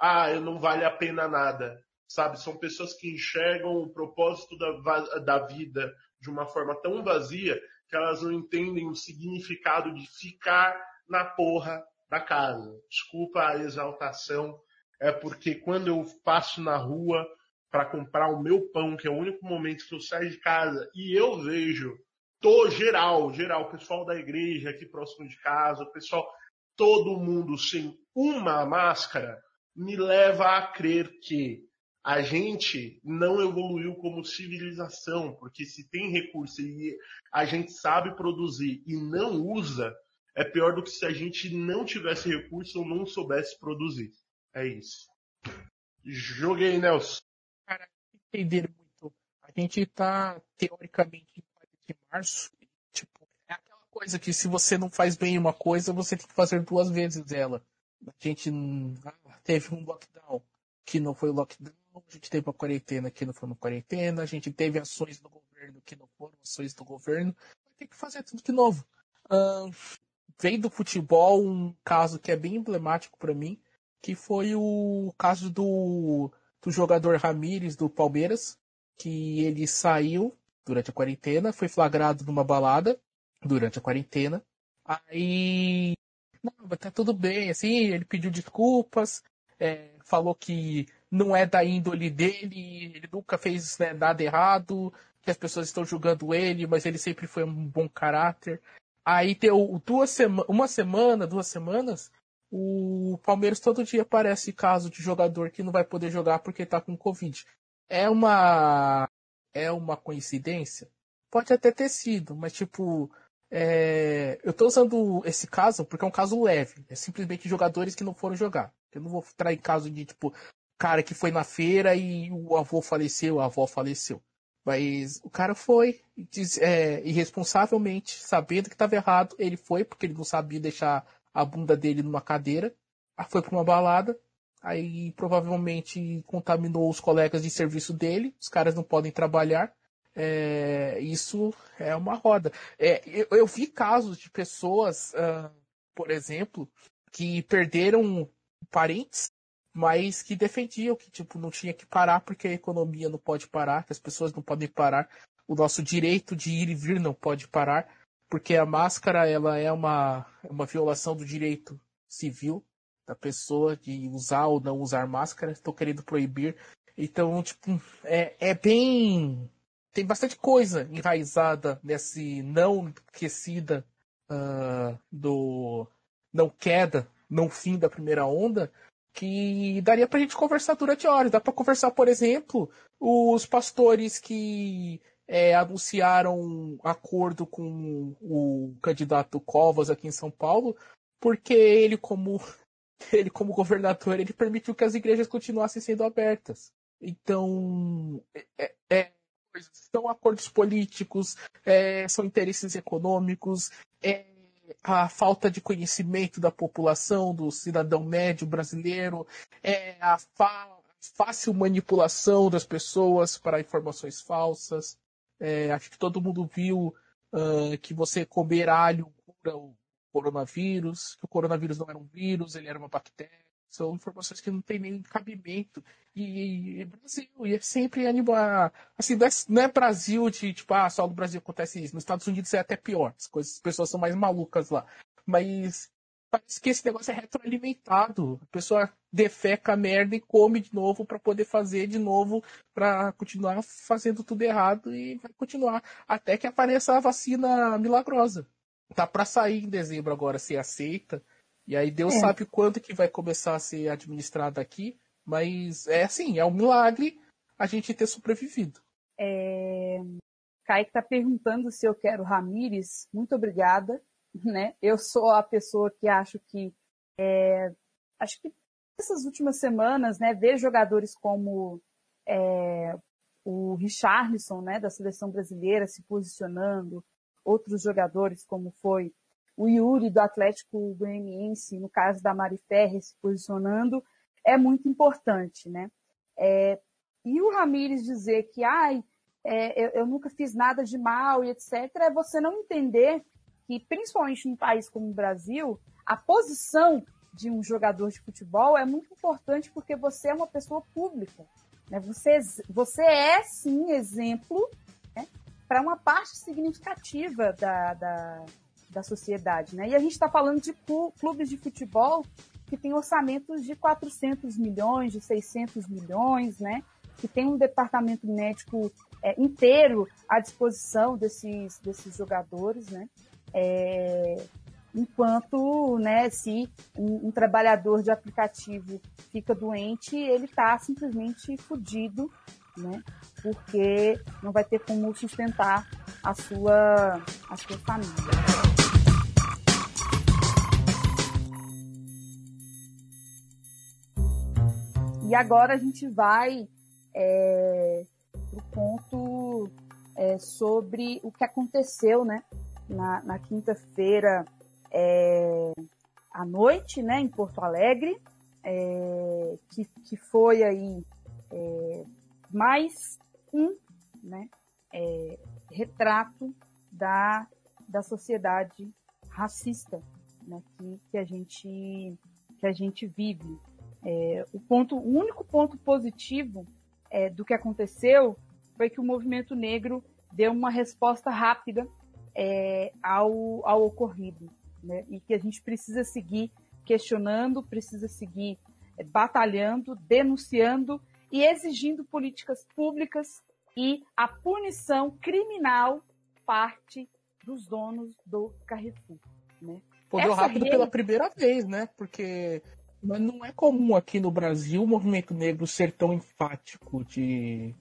S4: ah, eu não vale a pena nada. Sabe, são pessoas que enxergam o propósito da, da vida de uma forma tão vazia que elas não entendem o significado de ficar na porra da casa. Desculpa a exaltação, é porque quando eu passo na rua, para comprar o meu pão, que é o único momento que eu saio de casa, e eu vejo, tô geral, geral, pessoal da igreja aqui próximo de casa, pessoal, todo mundo sem uma máscara, me leva a crer que a gente não evoluiu como civilização, porque se tem recurso e a gente sabe produzir e não usa, é pior do que se a gente não tivesse recurso ou não soubesse produzir. É isso. Joguei, Nelson
S5: cara, entender muito. A gente tá, teoricamente, em 4 de março. Tipo, é aquela coisa que se você não faz bem uma coisa, você tem que fazer duas vezes ela. A gente ah, teve um lockdown que não foi lockdown, a gente teve uma quarentena que não foi uma quarentena, a gente teve ações do governo que não foram ações do governo. Ter que fazer tudo de novo. Uh, vem do futebol um caso que é bem emblemático para mim, que foi o caso do do jogador Ramires do Palmeiras, que ele saiu durante a quarentena, foi flagrado numa balada durante a quarentena. Aí, não, tá tudo bem, assim, ele pediu desculpas, é, falou que não é da índole dele, ele nunca fez né, nada errado, que as pessoas estão julgando ele, mas ele sempre foi um bom caráter. Aí deu duas sema uma semana, duas semanas, o Palmeiras todo dia aparece caso de jogador que não vai poder jogar porque tá com Covid. É uma. É uma coincidência? Pode até ter sido, mas tipo. É... eu tô usando esse caso porque é um caso leve. É simplesmente jogadores que não foram jogar. Eu não vou trair caso de, tipo, cara que foi na feira e o avô faleceu, a avó faleceu. Mas o cara foi, é, irresponsavelmente, sabendo que estava errado, ele foi, porque ele não sabia deixar a bunda dele numa cadeira, foi para uma balada, aí provavelmente contaminou os colegas de serviço dele, os caras não podem trabalhar. É, isso é uma roda. É, eu, eu, vi casos de pessoas, uh, por exemplo, que perderam parentes, mas que defendiam que tipo não tinha que parar porque a economia não pode parar, que as pessoas não podem parar, o nosso direito de ir e vir não pode parar porque a máscara ela é uma, é uma violação do direito civil da pessoa de usar ou não usar máscara. Estou querendo proibir. Então, tipo, é, é bem. Tem bastante coisa enraizada nesse não aquecida uh, do. não queda, não fim da primeira onda, que daria pra gente conversar durante horas. Dá pra conversar, por exemplo, os pastores que é, anunciaram um acordo com o candidato Covas aqui em São Paulo, porque ele como ele como governador ele permitiu que as igrejas continuassem sendo abertas. Então é, é são acordos políticos, é, são interesses econômicos, é a falta de conhecimento da população, do cidadão médio brasileiro, é a fácil manipulação das pessoas para informações falsas. É, acho que todo mundo viu uh, que você comer alho cura o coronavírus, que o coronavírus não era um vírus, ele era uma bactéria. São informações que não tem nem cabimento. E, e Brasil, e é sempre animar. Assim, não é, não é, Brasil de tipo, ah, só no Brasil acontece isso. Nos Estados Unidos é até pior. As, coisas, as pessoas são mais malucas lá. Mas parece que esse negócio é retroalimentado. A pessoa defeca a merda e come de novo para poder fazer de novo, para continuar fazendo tudo errado e vai continuar até que apareça a vacina milagrosa. Tá para sair em dezembro agora, se aceita. E aí Deus é. sabe quando que vai começar a ser administrada aqui, mas é assim, é um milagre a gente ter sobrevivido.
S3: É... Kaique está perguntando se eu quero Ramires. Muito obrigada. Né? Eu sou a pessoa que acho que é... acho que essas últimas semanas, né, ver jogadores como é, o Richarlison, né, da seleção brasileira se posicionando, outros jogadores como foi o Yuri do Atlético Goianiense, no caso da Mari Ferre se posicionando, é muito importante, né? É, e o Ramires dizer que, ai, é, eu, eu, nunca fiz nada de mal e etc., é você não entender que, principalmente num país como o Brasil, a posição de um jogador de futebol é muito importante porque você é uma pessoa pública. Né? Você, você é, sim, exemplo né, para uma parte significativa da, da, da sociedade. Né? E a gente está falando de clubes de futebol que têm orçamentos de 400 milhões, de 600 milhões, né? que tem um departamento médico é, inteiro à disposição desses, desses jogadores, né? É, enquanto, né, se um, um, trabalhador de aplicativo fica doente, ele está simplesmente fudido, né? Porque não vai ter como sustentar a sua, a sua família. E agora a gente vai é, para o ponto é, sobre o que aconteceu né, na, na quinta-feira é, à noite né, em Porto Alegre, é, que, que foi aí é, mais um né, é, retrato da, da sociedade racista né, que, que, a gente, que a gente vive. É, o, ponto, o único ponto positivo é, do que aconteceu foi que o movimento negro deu uma resposta rápida é, ao, ao ocorrido. Né? E que a gente precisa seguir questionando, precisa seguir é, batalhando, denunciando e exigindo políticas públicas e a punição criminal parte dos donos do Carrefour. Né?
S5: Foi rápido rede... pela primeira vez, né? Porque mas não é comum aqui no Brasil o movimento negro ser tão enfático de,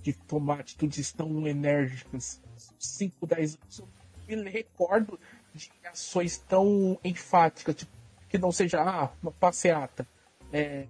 S5: de tomar atitudes tão enérgicas. 5, 10 anos eu me recordo de ações tão enfáticas, tipo, que não seja ah, uma passeata. É,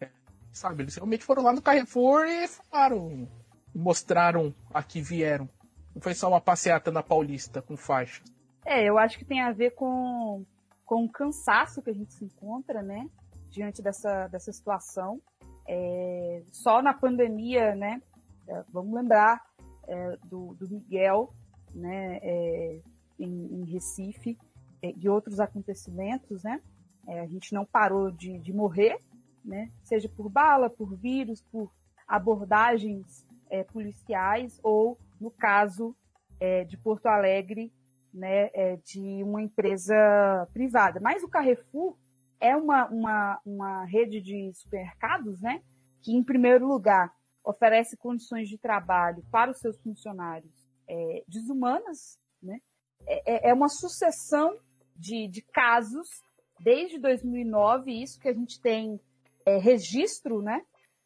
S5: é, sabe, eles realmente foram lá no Carrefour e falaram, mostraram a que vieram. Não foi só uma passeata na Paulista com faixa.
S3: É, eu acho que tem a ver com com o cansaço que a gente se encontra, né, diante dessa, dessa situação. É, só na pandemia, né, é, vamos lembrar é, do, do, Miguel, né, é, em, em, Recife, é, de outros acontecimentos, né, é, a gente não parou de, de morrer, né, seja por bala, por vírus, por abordagens policiais ou, no caso de Porto Alegre, né, é, de uma empresa privada. Mas o Carrefour é uma, uma, uma rede de supermercados, né, que em primeiro lugar oferece condições de trabalho para os seus funcionários é, desumanas, né, é, é, é uma sucessão de, de casos desde 2009, isso que a gente tem é, registro, né,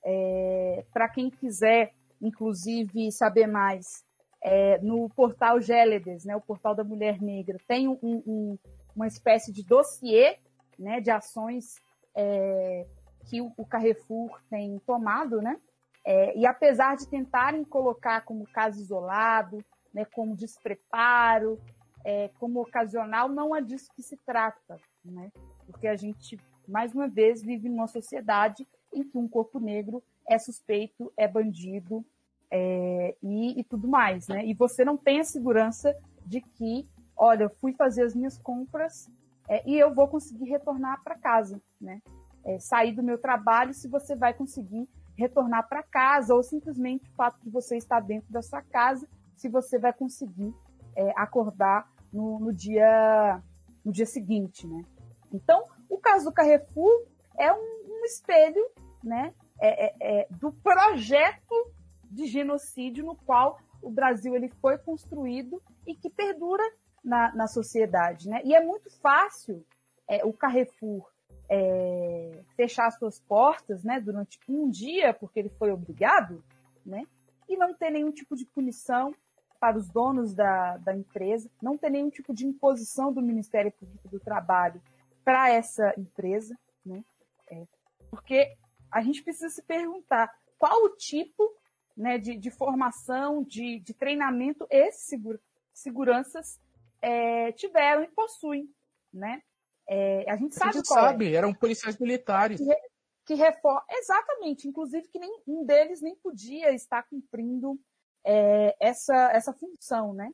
S3: é, para quem quiser, inclusive, saber mais, é, no portal Gélides, né, o portal da Mulher Negra, tem um, um, uma espécie de dossiê né, de ações é, que o, o, Carrefour tem tomado, né? É, e apesar de tentarem colocar como caso isolado, né, como despreparo, é, como ocasional, não é disso que se trata, né? Porque a gente, mais uma vez, vive numa sociedade em que um corpo negro é suspeito, é bandido, é, e, e, tudo mais, né? E você não tem a segurança de que, olha, eu fui fazer as minhas compras é, e eu vou conseguir retornar para casa, né? É, sair do meu trabalho se você vai conseguir retornar para casa ou simplesmente o fato de você estar dentro da sua casa, se você vai conseguir é, acordar no, no dia no dia seguinte, né? Então, o caso do Carrefour é um, um espelho, né, é, é, é, do projeto de genocídio no qual o Brasil ele foi construído e que perdura na, na sociedade, né? E é muito fácil é, o Carrefour é, fechar suas portas, né, durante um dia porque ele foi obrigado, né? E não ter nenhum tipo de punição para os donos da, da empresa, não ter nenhum tipo de imposição do Ministério Público do Trabalho para essa empresa, né? É, porque a gente precisa se perguntar qual o tipo né, de, de formação, de, de treinamento esses segura, seguranças é, tiveram e possuem, né? É, a gente sabe
S5: a gente
S3: qual é.
S5: sabe, é. eram policiais militares.
S3: Que, que reforma, exatamente, inclusive que nem um deles nem podia estar cumprindo é, essa, essa função, né?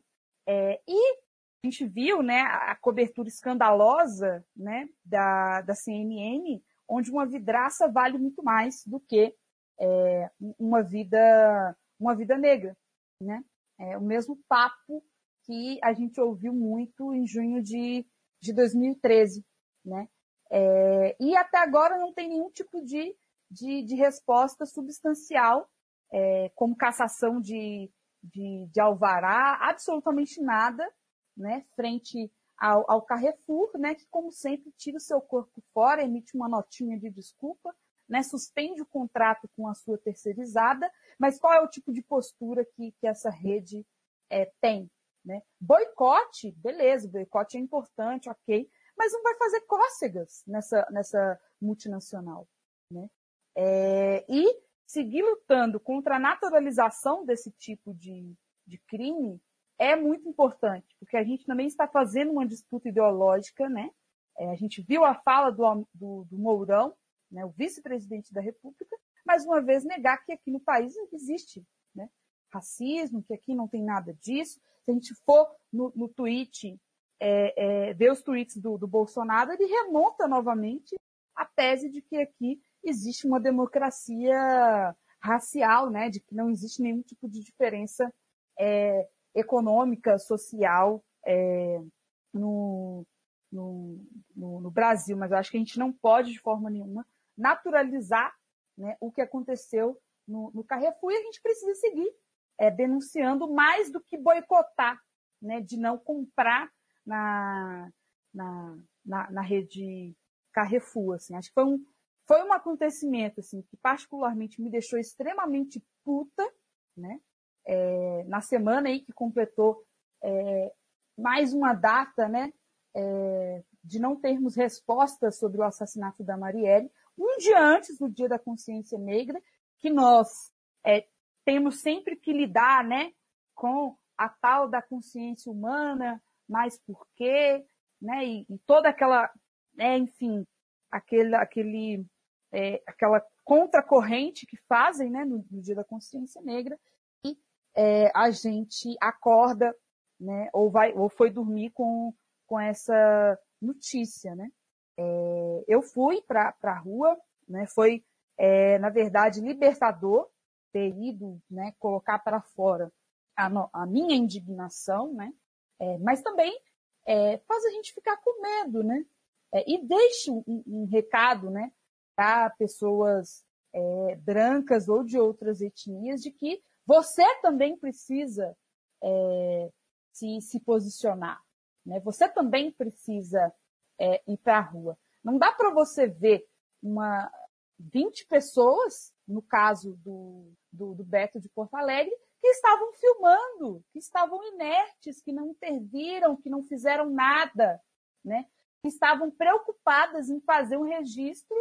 S3: É, e a gente viu, né, a cobertura escandalosa, né, da, da CNN, onde uma vidraça vale muito mais do que é, uma vida, uma vida negra, né? É o mesmo papo que a gente ouviu muito em junho de, de 2013, né? É, e até agora não tem nenhum tipo de, de, de resposta substancial, é, como cassação de, de, de alvará, absolutamente nada, né, frente ao, ao Carrefour, né, que como sempre tira o seu corpo fora, emite uma notinha de desculpa, né, suspende o contrato com a sua terceirizada, mas qual é o tipo de postura que, que essa rede é, tem? Né? Boicote, beleza, boicote é importante, ok, mas não vai fazer cócegas nessa, nessa multinacional. Né? É, e seguir lutando contra a naturalização desse tipo de, de crime é muito importante, porque a gente também está fazendo uma disputa ideológica, né? É, a gente viu a fala do, do, do Mourão, né, o vice-presidente da República, mais uma vez negar que aqui no país existe né, racismo, que aqui não tem nada disso. Se a gente for no, no tweet, é, é, ver os tweets do, do Bolsonaro, ele remonta novamente a tese de que aqui existe uma democracia racial, né, de que não existe nenhum tipo de diferença é, econômica, social é, no, no, no, no, Brasil, mas eu acho que a gente não pode, de forma nenhuma, naturalizar né, o que aconteceu no, no Carrefour e a gente precisa seguir é, denunciando mais do que boicotar, né, de não comprar na, na, na, na rede Carrefour. Assim. Acho que foi um, foi um acontecimento assim, que particularmente me deixou extremamente puta, né? É, na semana aí que completou é, mais uma data, né? É, de não termos respostas sobre o assassinato da Marielle, um dia antes do Dia da Consciência Negra, que nós é, temos sempre que lidar, né, com a tal da consciência humana, mas por quê, né, e, e toda aquela, né, enfim, aquele, aquele, é, aquela contracorrente que fazem, né, no, no, Dia da Consciência Negra, e é, a gente acorda, né, ou vai, ou foi dormir com, com essa notícia, né. É, eu fui para a rua, né, foi, é, na verdade, libertador ter ido, né, colocar para fora a, a, minha indignação, né, é, mas também é, faz a gente ficar com medo, né, é, e deixe um, um, recado, né, para pessoas é, brancas ou de outras etnias de que você também precisa se, se posicionar, né, você também precisa é, ir para a rua. Não dá para você ver uma 20 pessoas, no caso do, do, do Beto de Porto Alegre, que estavam filmando, que estavam inertes, que não interviram, que não fizeram nada, né? Que estavam preocupadas em fazer um registro,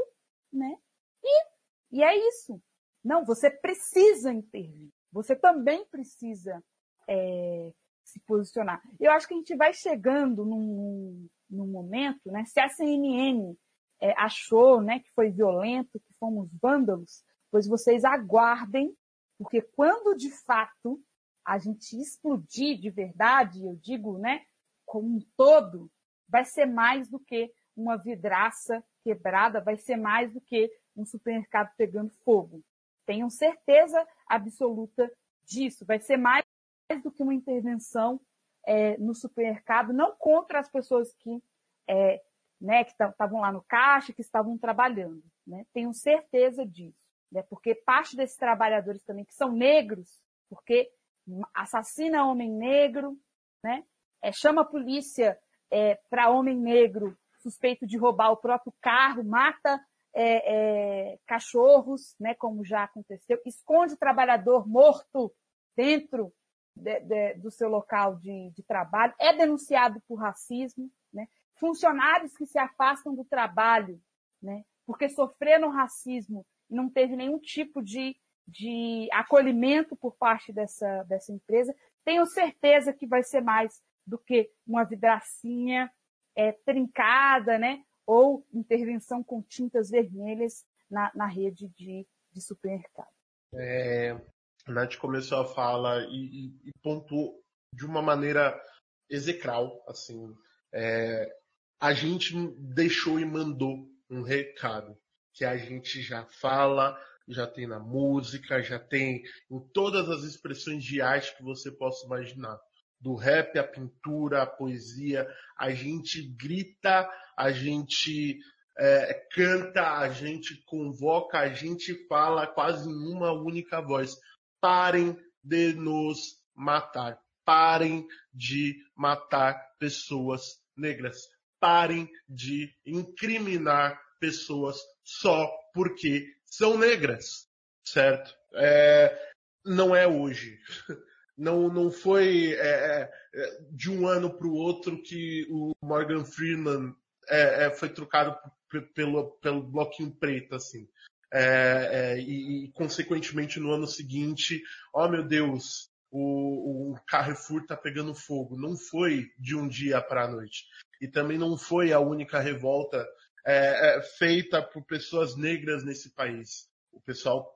S3: né? E, e é isso. Não, você precisa intervir. Você também precisa é, se posicionar. Eu acho que a gente vai chegando num, num momento, né? Se a CNN é, achou, né, que foi violento, que fomos vândalos, pois vocês aguardem, porque quando de fato a gente explodir de verdade, eu digo, né, como um todo, vai ser mais do que uma vidraça quebrada, vai ser mais do que um supermercado pegando fogo. Tenham certeza absoluta disso. Vai ser mais do que uma intervenção é, no supermercado, não contra as pessoas que é, né, que estavam lá no caixa, que estavam trabalhando. Né? Tenho certeza disso. Né? Porque parte desses trabalhadores também, que são negros, porque assassina homem negro, né? É, chama a polícia é, para homem negro suspeito de roubar o próprio carro, mata é, é, cachorros, né, como já aconteceu, esconde o trabalhador morto dentro de, de, do seu local de, de, trabalho, é denunciado por racismo, né? funcionários que se afastam do trabalho, né, porque sofreram racismo e não teve nenhum tipo de, de acolhimento por parte dessa, dessa empresa, tenho certeza que vai ser mais do que uma vidracinha é, trincada, né? Ou intervenção com tintas vermelhas na, na rede de, de supermercado.
S4: É, Nath começou a fala e, e, e pontuou de uma maneira execral, assim. É, a gente deixou e mandou um recado que a gente já fala, já tem na música, já tem em todas as expressões de arte que você possa imaginar. Do rap, a pintura, a poesia, a gente grita, a gente é, canta, a gente convoca, a gente fala quase em uma única voz. Parem de nos matar. Parem de matar pessoas negras. Parem de incriminar pessoas só porque são negras, certo? É, não é hoje. Não, não foi é, é de um ano para o outro que o Morgan Freeman é, é foi trocado pelo, pelo bloquinho preto, assim. É, é, e, consequentemente, no ano seguinte, oh meu Deus, o, o Carrefour está pegando fogo. Não foi de um dia para a noite. E também não foi a única revolta é, é, feita por pessoas negras nesse país. O pessoal,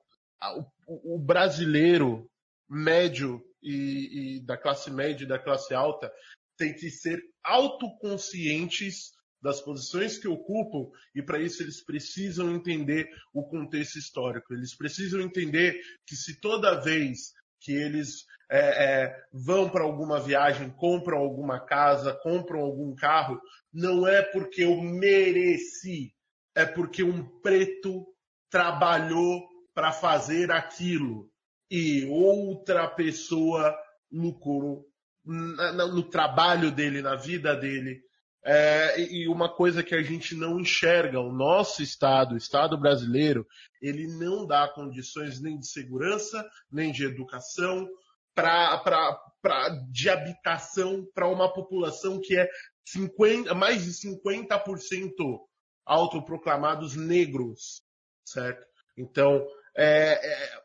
S4: o, o brasileiro médio e, e, da classe média e da classe alta tem que ser autoconscientes das posições que ocupam e para isso eles precisam entender o contexto histórico. Eles precisam entender que se toda vez que eles é, é, vão para alguma viagem, compram alguma casa, compram algum carro, não é porque eu mereci, é porque um preto trabalhou para fazer aquilo e outra pessoa lucrou no trabalho dele, na vida dele. É, e uma coisa que a gente não enxerga, o nosso Estado, o Estado brasileiro, ele não dá condições nem de segurança, nem de educação, pra, pra, pra, de habitação para uma população que é 50, mais de 50% autoproclamados negros, certo? Então, é, é,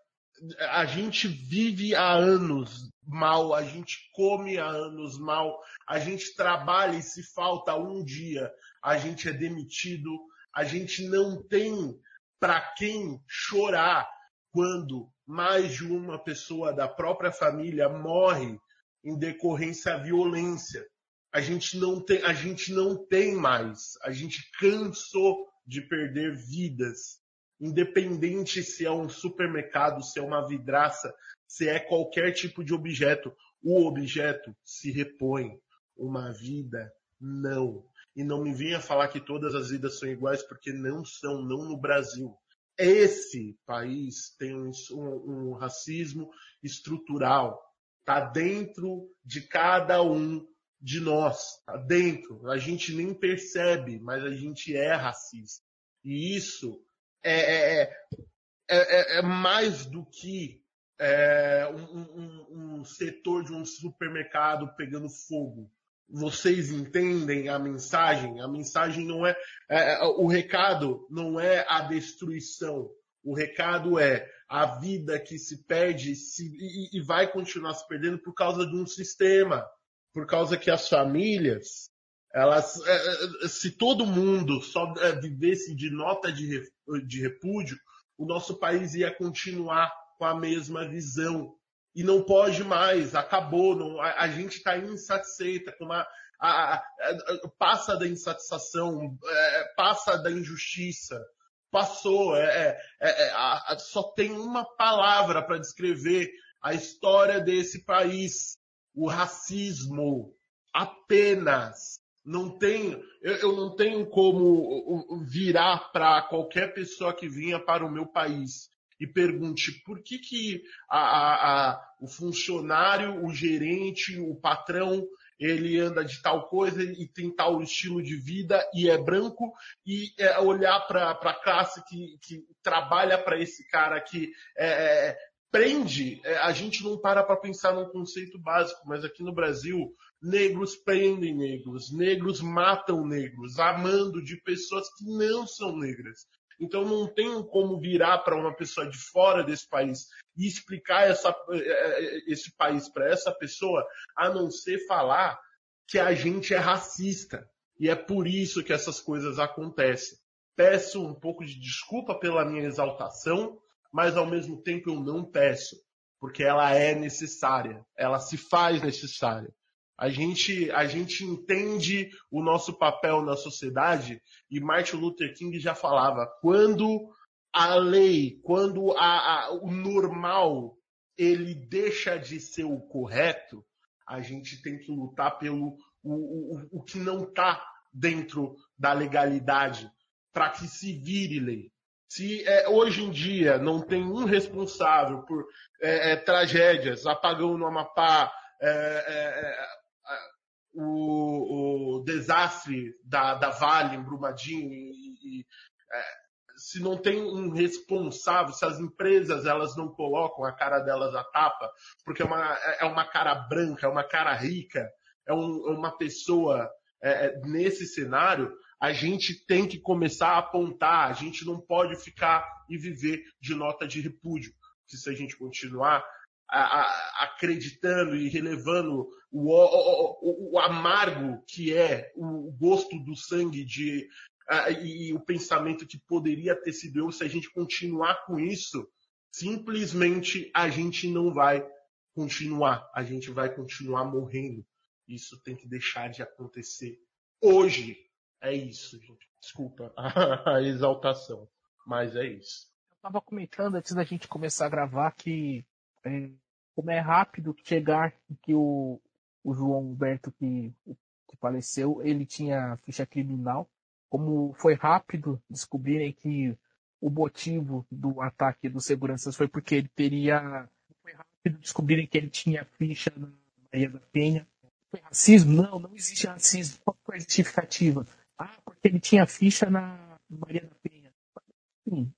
S4: a gente vive há anos mal, a gente come há anos mal, a gente trabalha e se falta um dia, a gente é demitido, a gente não tem para quem chorar quando mais de uma pessoa da própria família morre em decorrência à violência. A gente não tem, a gente não tem mais, a gente cansou de perder vidas independente se é um supermercado, se é uma vidraça, se é qualquer tipo de objeto, o objeto se repõe. Uma vida, não. E não me venha falar que todas as vidas são iguais, porque não são, não no Brasil. Esse país tem um, um, um racismo estrutural. Está dentro de cada um de nós. Está dentro. A gente nem percebe, mas a gente é racista. E isso é, é, é, é mais do que um, um, um setor de um supermercado pegando fogo vocês entendem a mensagem? A mensagem não é, é, o recado não é a destruição. O recado é a vida que se perde se, e, e, vai continuar se perdendo por causa de um sistema, por causa que as famílias elas, é, é, se todo mundo só é, vivesse de nota de, repúdio, o nosso país ia continuar com a mesma visão. E não pode mais, acabou, não, a, a gente está insatisfeita com uma, a, a, passa da insatisfação, é, passa da injustiça, passou, é, é só tem uma palavra para descrever a história desse país, o racismo, apenas Não tenho, eu, não tenho como virar para qualquer pessoa que venha para o meu país e pergunte por que, que a, a, a, o funcionário, o gerente, o patrão, ele anda de tal coisa e tem tal estilo de vida e é branco? E é olhar para a classe que, que trabalha para esse cara que é, é, prende, é, a gente não para para pensar num conceito básico, mas aqui no Brasil negros prendem negros, negros matam negros, amando de pessoas que não são negras. Então não tem como virar para uma pessoa de fora desse país e explicar essa, eh, eh, esse país para essa pessoa, a não ser falar que a gente é racista. E é por isso que essas coisas acontecem. Peço um pouco de desculpa pela minha exaltação, mas ao mesmo tempo eu não peço, porque ela é necessária, ela se faz necessária. A gente, a gente entende o nosso papel na sociedade e Martin Luther King já falava, quando a lei, quando a, a, o normal ele deixa de ser o correto, a gente tem que lutar pelo o, o, o que não está dentro da legalidade para que se vire lei. Se é, hoje em dia não tem um responsável por é, é, tragédias, apagão no Amapá, é, é, é, o, o desastre da, da Vale em Brumadinho e, e é, se não tem um responsável, se as empresas elas não colocam a cara delas à tapa, porque é uma, é uma cara branca, é uma cara rica, é, um, é uma pessoa é, é, nesse cenário, a gente tem que começar a apontar, a gente não pode ficar e viver de nota de repúdio. Que se a gente continuar, a, a, acreditando e relevando o, o, o, amargo que é o gosto do sangue de, e o pensamento que poderia ter sido eu, se a gente continuar com isso, simplesmente a gente não vai continuar, a gente vai continuar morrendo. Isso tem que deixar de acontecer hoje. É isso, gente. Desculpa a exaltação, mas é isso.
S5: Eu estava comentando antes da gente começar a gravar que é, como é rápido chegar que o, o João Humberto que, que faleceu, ele tinha ficha criminal. Como foi rápido descobrirem que o motivo do ataque dos seguranças foi porque ele teria. Foi rápido descobrirem que ele tinha ficha na Maria da Penha. Foi racismo? Não, não existe racismo. Qual foi a justificativa? Ah, porque ele tinha ficha na Maria da Penha. Sim.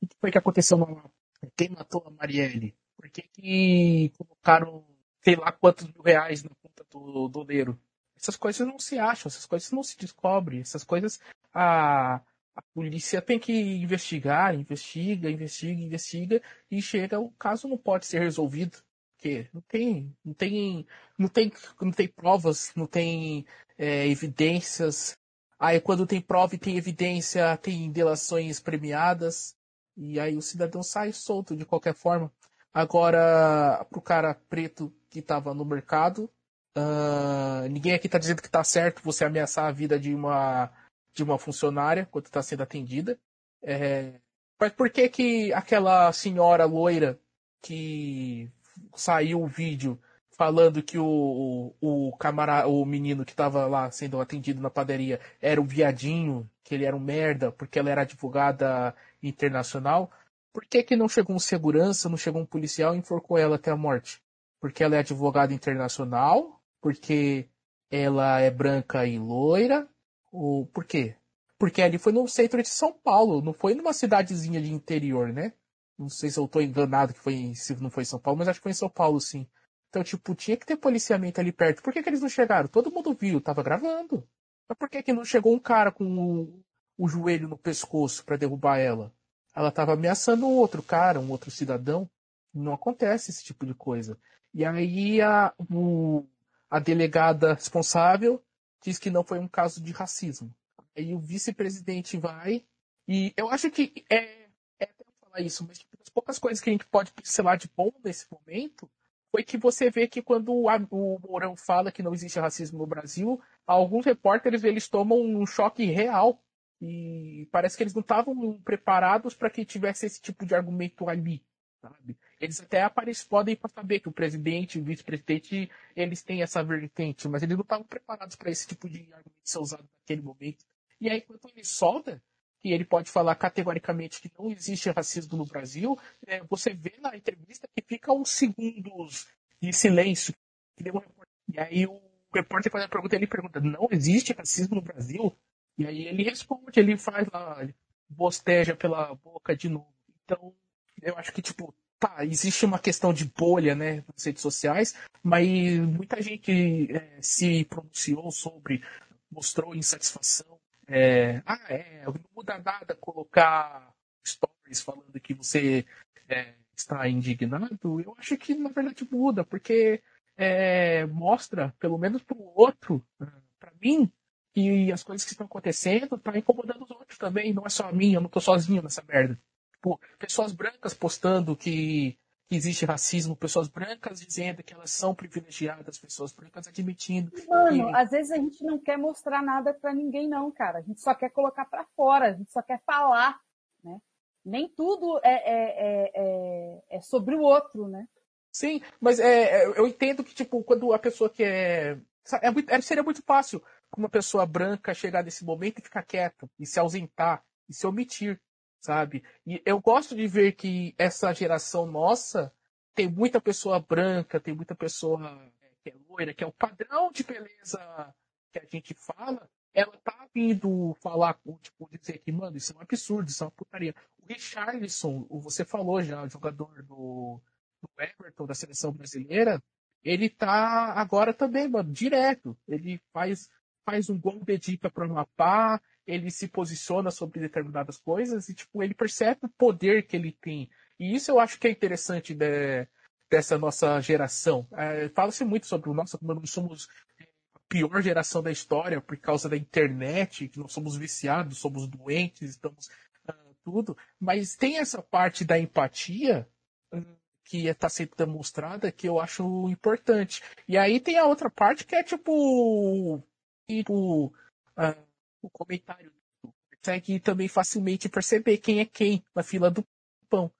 S5: O que foi que aconteceu na Quem matou a Marielle? Por que, que colocaram sei lá quantos mil reais na conta do doleiro? Essas coisas não se acham, essas coisas não se descobrem, essas coisas a, a polícia tem que investigar, investiga, investiga, investiga e chega, o caso não pode ser resolvido. Porque não tem, não tem, não tem, não tem provas, não tem é, evidências. Aí quando tem prova e tem evidência, tem delações premiadas. E aí o cidadão sai solto de qualquer forma. Agora, pro cara preto que estava no mercado, uh, ninguém aqui está dizendo que está certo você ameaçar a vida de uma, de uma funcionária quando está sendo atendida. É, mas por que que aquela senhora loira que saiu o vídeo falando que o, o, o, o menino que estava lá sendo atendido na padaria era um viadinho, que ele era um merda, porque ela era advogada internacional? Por que, que não chegou um segurança, não chegou um policial e enforcou ela até a morte? Porque ela é advogada internacional? Porque ela é branca e loira? Ou por quê? Porque ali foi no centro de São Paulo, não foi numa cidadezinha de interior, né? Não sei se eu estou enganado que foi se não foi em São Paulo, mas acho que foi em São Paulo, sim. Então, tipo, tinha que ter policiamento ali perto. Por que, que eles não chegaram? Todo mundo viu, tava gravando. Mas por que, que não chegou um cara com o, o joelho no pescoço para derrubar ela? Ela estava ameaçando outro cara, um outro cidadão. Não acontece esse tipo de coisa. E aí a, o, a delegada responsável diz que não foi um caso de racismo. Aí o vice-presidente vai e eu acho que é, é até falar isso, mas tipo, as poucas coisas que a gente pode pincelar de bom nesse momento foi que você vê que quando o, o Mourão fala que não existe racismo no Brasil, alguns repórteres eles tomam um choque real e parece que eles não estavam preparados para que tivesse esse tipo de argumento ali, sabe? eles até aparecem, podem para saber que o presidente o vice-presidente, eles têm essa vertente, mas eles não estavam preparados para esse tipo de argumento ser usado naquele momento. E aí, quando ele solta, que ele pode falar categoricamente que não existe racismo no Brasil, é, você vê na entrevista que fica uns segundos de silêncio. E aí o repórter faz a pergunta, ele pergunta, não existe racismo no Brasil? E aí ele responde, ele faz lá, bosteja pela boca de novo. Então, eu acho que, tipo, tá, existe uma questão de bolha, né, nas redes sociais, mas muita gente é, se pronunciou sobre, mostrou insatisfação. É, ah, é, não muda nada colocar stories falando que você é, está indignado. Eu acho que, na verdade, muda, porque é, mostra, pelo menos para o outro, para mim, que as coisas que estão acontecendo tá incomodando os outros também, não é só a mim, eu não tô sozinho nessa merda. Tipo, pessoas brancas postando que, existe racismo, pessoas brancas dizendo que elas são privilegiadas, pessoas brancas admitindo.
S3: Mano, que... às vezes a gente não quer mostrar nada para ninguém, não, cara. A gente só quer colocar para fora, a gente só quer falar, né? Nem tudo é, é, é, é, é sobre o outro, né?
S5: Sim, mas é, é eu entendo que, tipo, quando a pessoa que é. é muito, é, seria muito fácil uma pessoa branca chegar nesse momento e ficar quieto, e se ausentar, e se omitir sabe? E eu gosto de ver que essa geração nossa tem muita pessoa branca, tem muita pessoa é, que é loira, que é o padrão de beleza que a gente fala, ela tá vindo falar, tipo, dizer que, mano, isso é um absurdo, isso é uma putaria. O Richarlison, você falou já, o jogador do, do Everton, da seleção brasileira, ele tá agora também, mano, direto. Ele faz, faz um gol de dica para o Amapá, ele se posiciona sobre determinadas coisas e, tipo, ele percebe o poder que ele tem. E isso eu acho que é interessante de, dessa nossa geração. É, Fala-se muito sobre o nosso, como nós somos a pior geração da história por causa da internet, que nós somos viciados, somos doentes, estamos uh, tudo. Mas tem essa parte da empatia uh, que está sendo demonstrada que eu acho importante. E aí tem a outra parte que é tipo. Tipo uh, o comentário. Consegue também facilmente perceber quem é quem na fila do pão.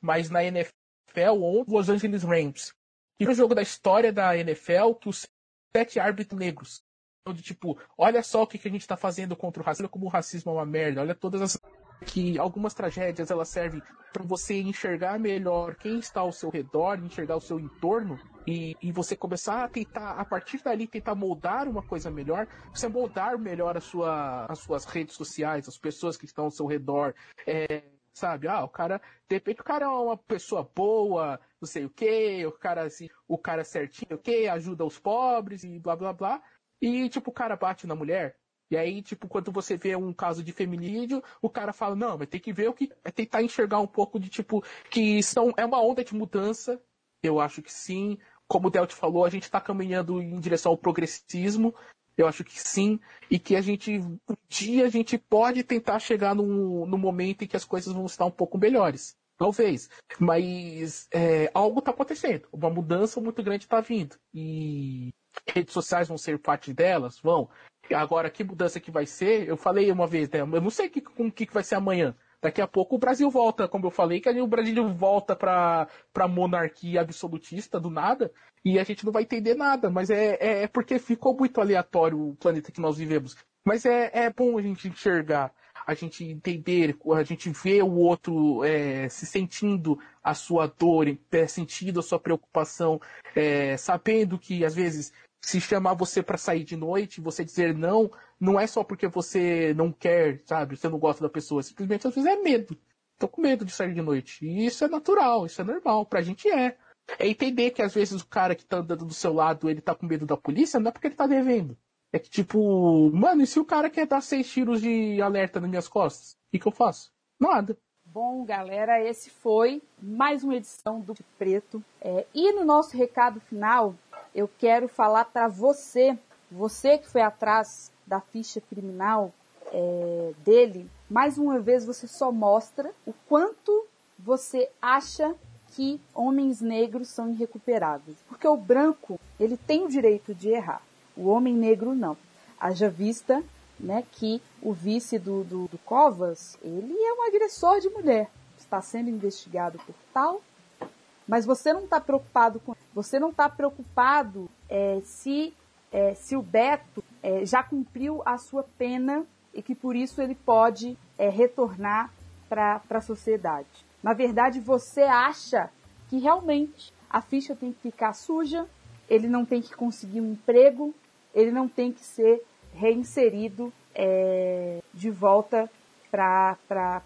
S5: Mas na NFL, ontem, Los Angeles Rams. E o jogo da história da NFL que os sete árbitros negros. Onde, tipo, olha só o que, que a gente está fazendo contra o racismo, como o racismo é uma merda. Olha todas as que algumas tragédias elas servem para você enxergar melhor quem está ao seu redor, enxergar o seu entorno e, e você começar a tentar, a partir dali, tentar moldar uma coisa melhor, você moldar melhor a sua, as suas redes sociais, as pessoas que estão ao seu redor. É, sabe? Ah, o cara, de repente o cara é uma pessoa boa, não sei o que, o cara assim, o cara certinho, o que, ajuda os pobres e blá blá blá. E tipo, o cara bate na mulher. E aí, tipo, quando você vê um caso de feminicídio, o cara fala, não, mas tem que ver o que. É tentar enxergar um pouco de tipo, que são, é uma onda de mudança. Eu acho que sim. Como o Delt falou, a gente está caminhando em direção ao progressismo. Eu acho que sim. E que a gente, um dia, a gente pode tentar chegar no, no momento em que as coisas vão estar um pouco melhores. Talvez. Mas é, algo está acontecendo. Uma mudança muito grande está vindo. E redes sociais vão ser parte delas? Vão. Agora, que mudança que vai ser? Eu falei uma vez, né? Eu não sei que, como que vai ser amanhã. Daqui a pouco o Brasil volta, como eu falei, que o Brasil volta para a monarquia absolutista do nada e a gente não vai entender nada. Mas é, é, é, porque ficou muito aleatório o planeta que nós vivemos. Mas é, é bom a gente enxergar, a gente entender, a gente ver o outro é, se sentindo a sua dor, é, sentindo a sua preocupação, é, sabendo que às vezes se chamar você para sair de noite, você dizer não, não é só porque você não quer, sabe? Você não gosta da pessoa. Simplesmente às vezes é medo. Tô com medo de sair de noite. E isso é natural, isso é normal. Pra gente é. É entender que às vezes o cara que tá andando do seu lado, ele tá com medo da polícia, não é porque ele tá devendo. É que tipo, mano, e se o cara quer dar seis tiros de alerta nas minhas costas? O que, que eu faço? Nada.
S3: Bom, galera, esse foi mais uma edição do Preto. É, e no nosso recado final, eu quero falar para você, você que foi atrás da ficha criminal é, dele, mais uma vez você só mostra o quanto você acha que homens negros são irrecuperáveis. Porque o branco, ele tem o direito de errar. O homem negro não. Haja vista né, que o vice do, do, do Covas, ele é um agressor de mulher. Está sendo investigado por tal Mas você não está preocupado com. Você não está preocupado é, se, é, se o Beto é, já cumpriu a sua pena e que por isso ele pode é, retornar para a sociedade. Na verdade, você acha que realmente a ficha tem que ficar suja, ele não tem que conseguir um emprego, ele não tem que ser reinserido é, de volta para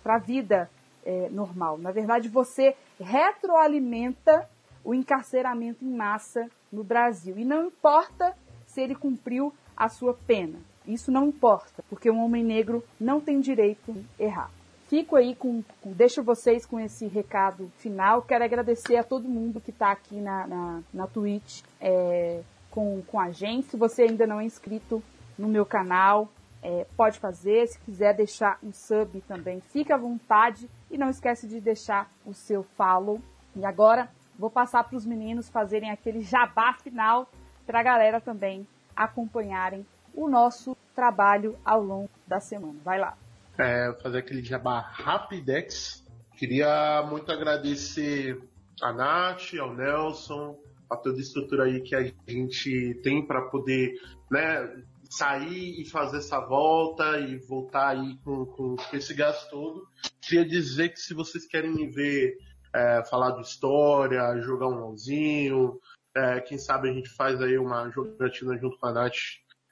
S3: a vida é, normal. Na verdade, você retroalimenta o encarceramento em massa no Brasil. E não importa se ele cumpriu a sua pena. Isso não importa, porque um homem negro não tem direito a errar. Fico aí com, com deixo vocês com esse recado final. Quero agradecer a todo mundo que está aqui na, na, na Twitch é, com, com a gente. Se você ainda não é inscrito no meu canal, é, pode fazer. Se quiser deixar um sub também, fique à vontade. E não esquece de deixar o seu follow. E agora vou passar para os meninos fazerem aquele jabá final para a galera também acompanharem o nosso trabalho ao longo da semana. Vai lá.
S4: É, fazer aquele jabá rapidex. Queria muito agradecer a Nath, ao Nelson, a toda a estrutura aí que a gente tem para poder né, sair e fazer essa volta e voltar aí com, com, esse gasto todo. Queria dizer que se vocês querem me ver é, falar de história, jogar um LOLzinho, é, quem sabe a gente faz aí uma jogatina junto com a Nath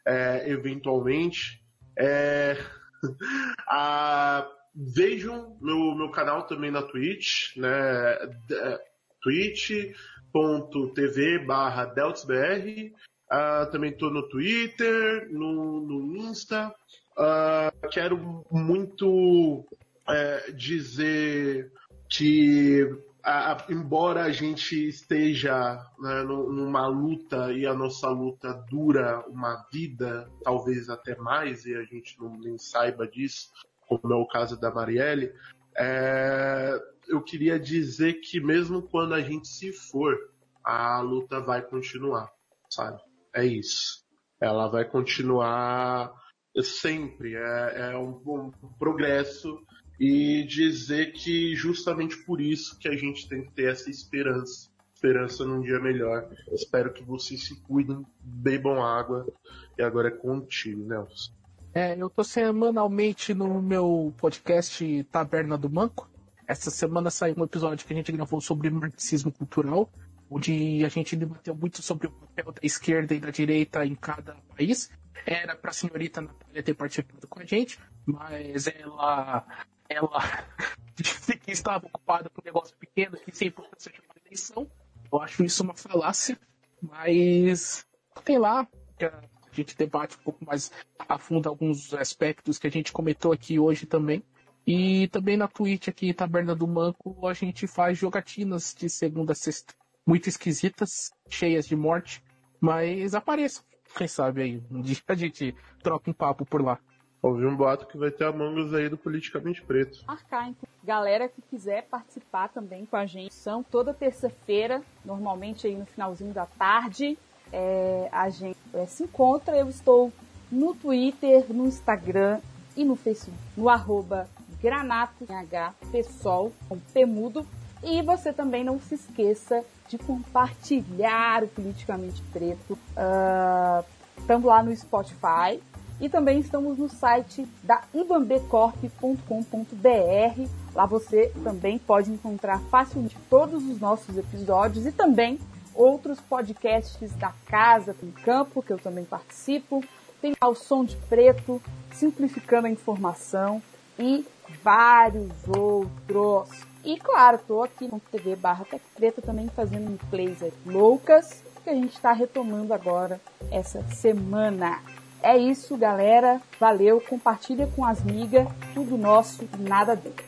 S4: é, eventualmente. É, a, vejam meu, meu canal também na Twitch, né? É, twitch.tv barra deltsbr Uh, também estou no Twitter, no, no Insta. Uh, quero muito é, dizer que, embora a gente esteja né, numa luta e a nossa luta dura uma vida, talvez até mais, e a gente não nem saiba disso, como é o caso da Marielle, é, eu queria dizer que mesmo quando a gente se for, a luta vai continuar, sabe? é isso. Ela vai continuar sempre, é, é um, um, progresso e dizer que justamente por isso que a gente tem que ter essa esperança, esperança num dia melhor. Espero que vocês se cuidem, bebam água e agora é contigo, Nelson.
S5: É, eu tô semanalmente no meu podcast Taberna do Manco. Essa semana saiu um episódio que a gente gravou sobre marxismo cultural onde a gente debateu muito sobre o papel da esquerda e da direita em cada país. Era para a senhorita Natália ter participado com a gente, mas ela ela disse que estava ocupada com um negócio pequeno que sem importância de uma eleição. Eu acho isso uma falácia, mas tem lá que a gente debate um pouco mais a fundo alguns aspectos que a gente comentou aqui hoje também. E também na Twitch aqui, Taberna do Manco, a gente faz jogatinas de segunda a sexta muito esquisitas, cheias de morte, mas apareçam. Quem sabe aí, um dia a gente troca um papo por lá.
S4: Ouvi um boato que vai ter a Mangas aí do Politicamente Preto.
S3: Marcar, então. Galera que quiser participar também com a gente, são toda terça-feira, normalmente aí no finalzinho da tarde, é, a gente é, se encontra. Eu estou no Twitter, no Instagram e no Facebook, no arroba granato, H, pessoal, com Pemudo. E você também não se esqueça de compartilhar o Politicamente Preto. Uh, estamos lá no Spotify e também estamos no site da ibambecorp.com.br. Lá você também pode encontrar facilmente todos os nossos episódios e também outros podcasts da Casa com Campo, que eu também participo. Tem ao Som de Preto, Simplificando a Informação e vários outros. E claro, tô aqui no TV barra Preta também fazendo plays loucas que a gente está retomando agora essa semana. É isso, galera. Valeu. Compartilha com as migas. Tudo nosso, nada dele.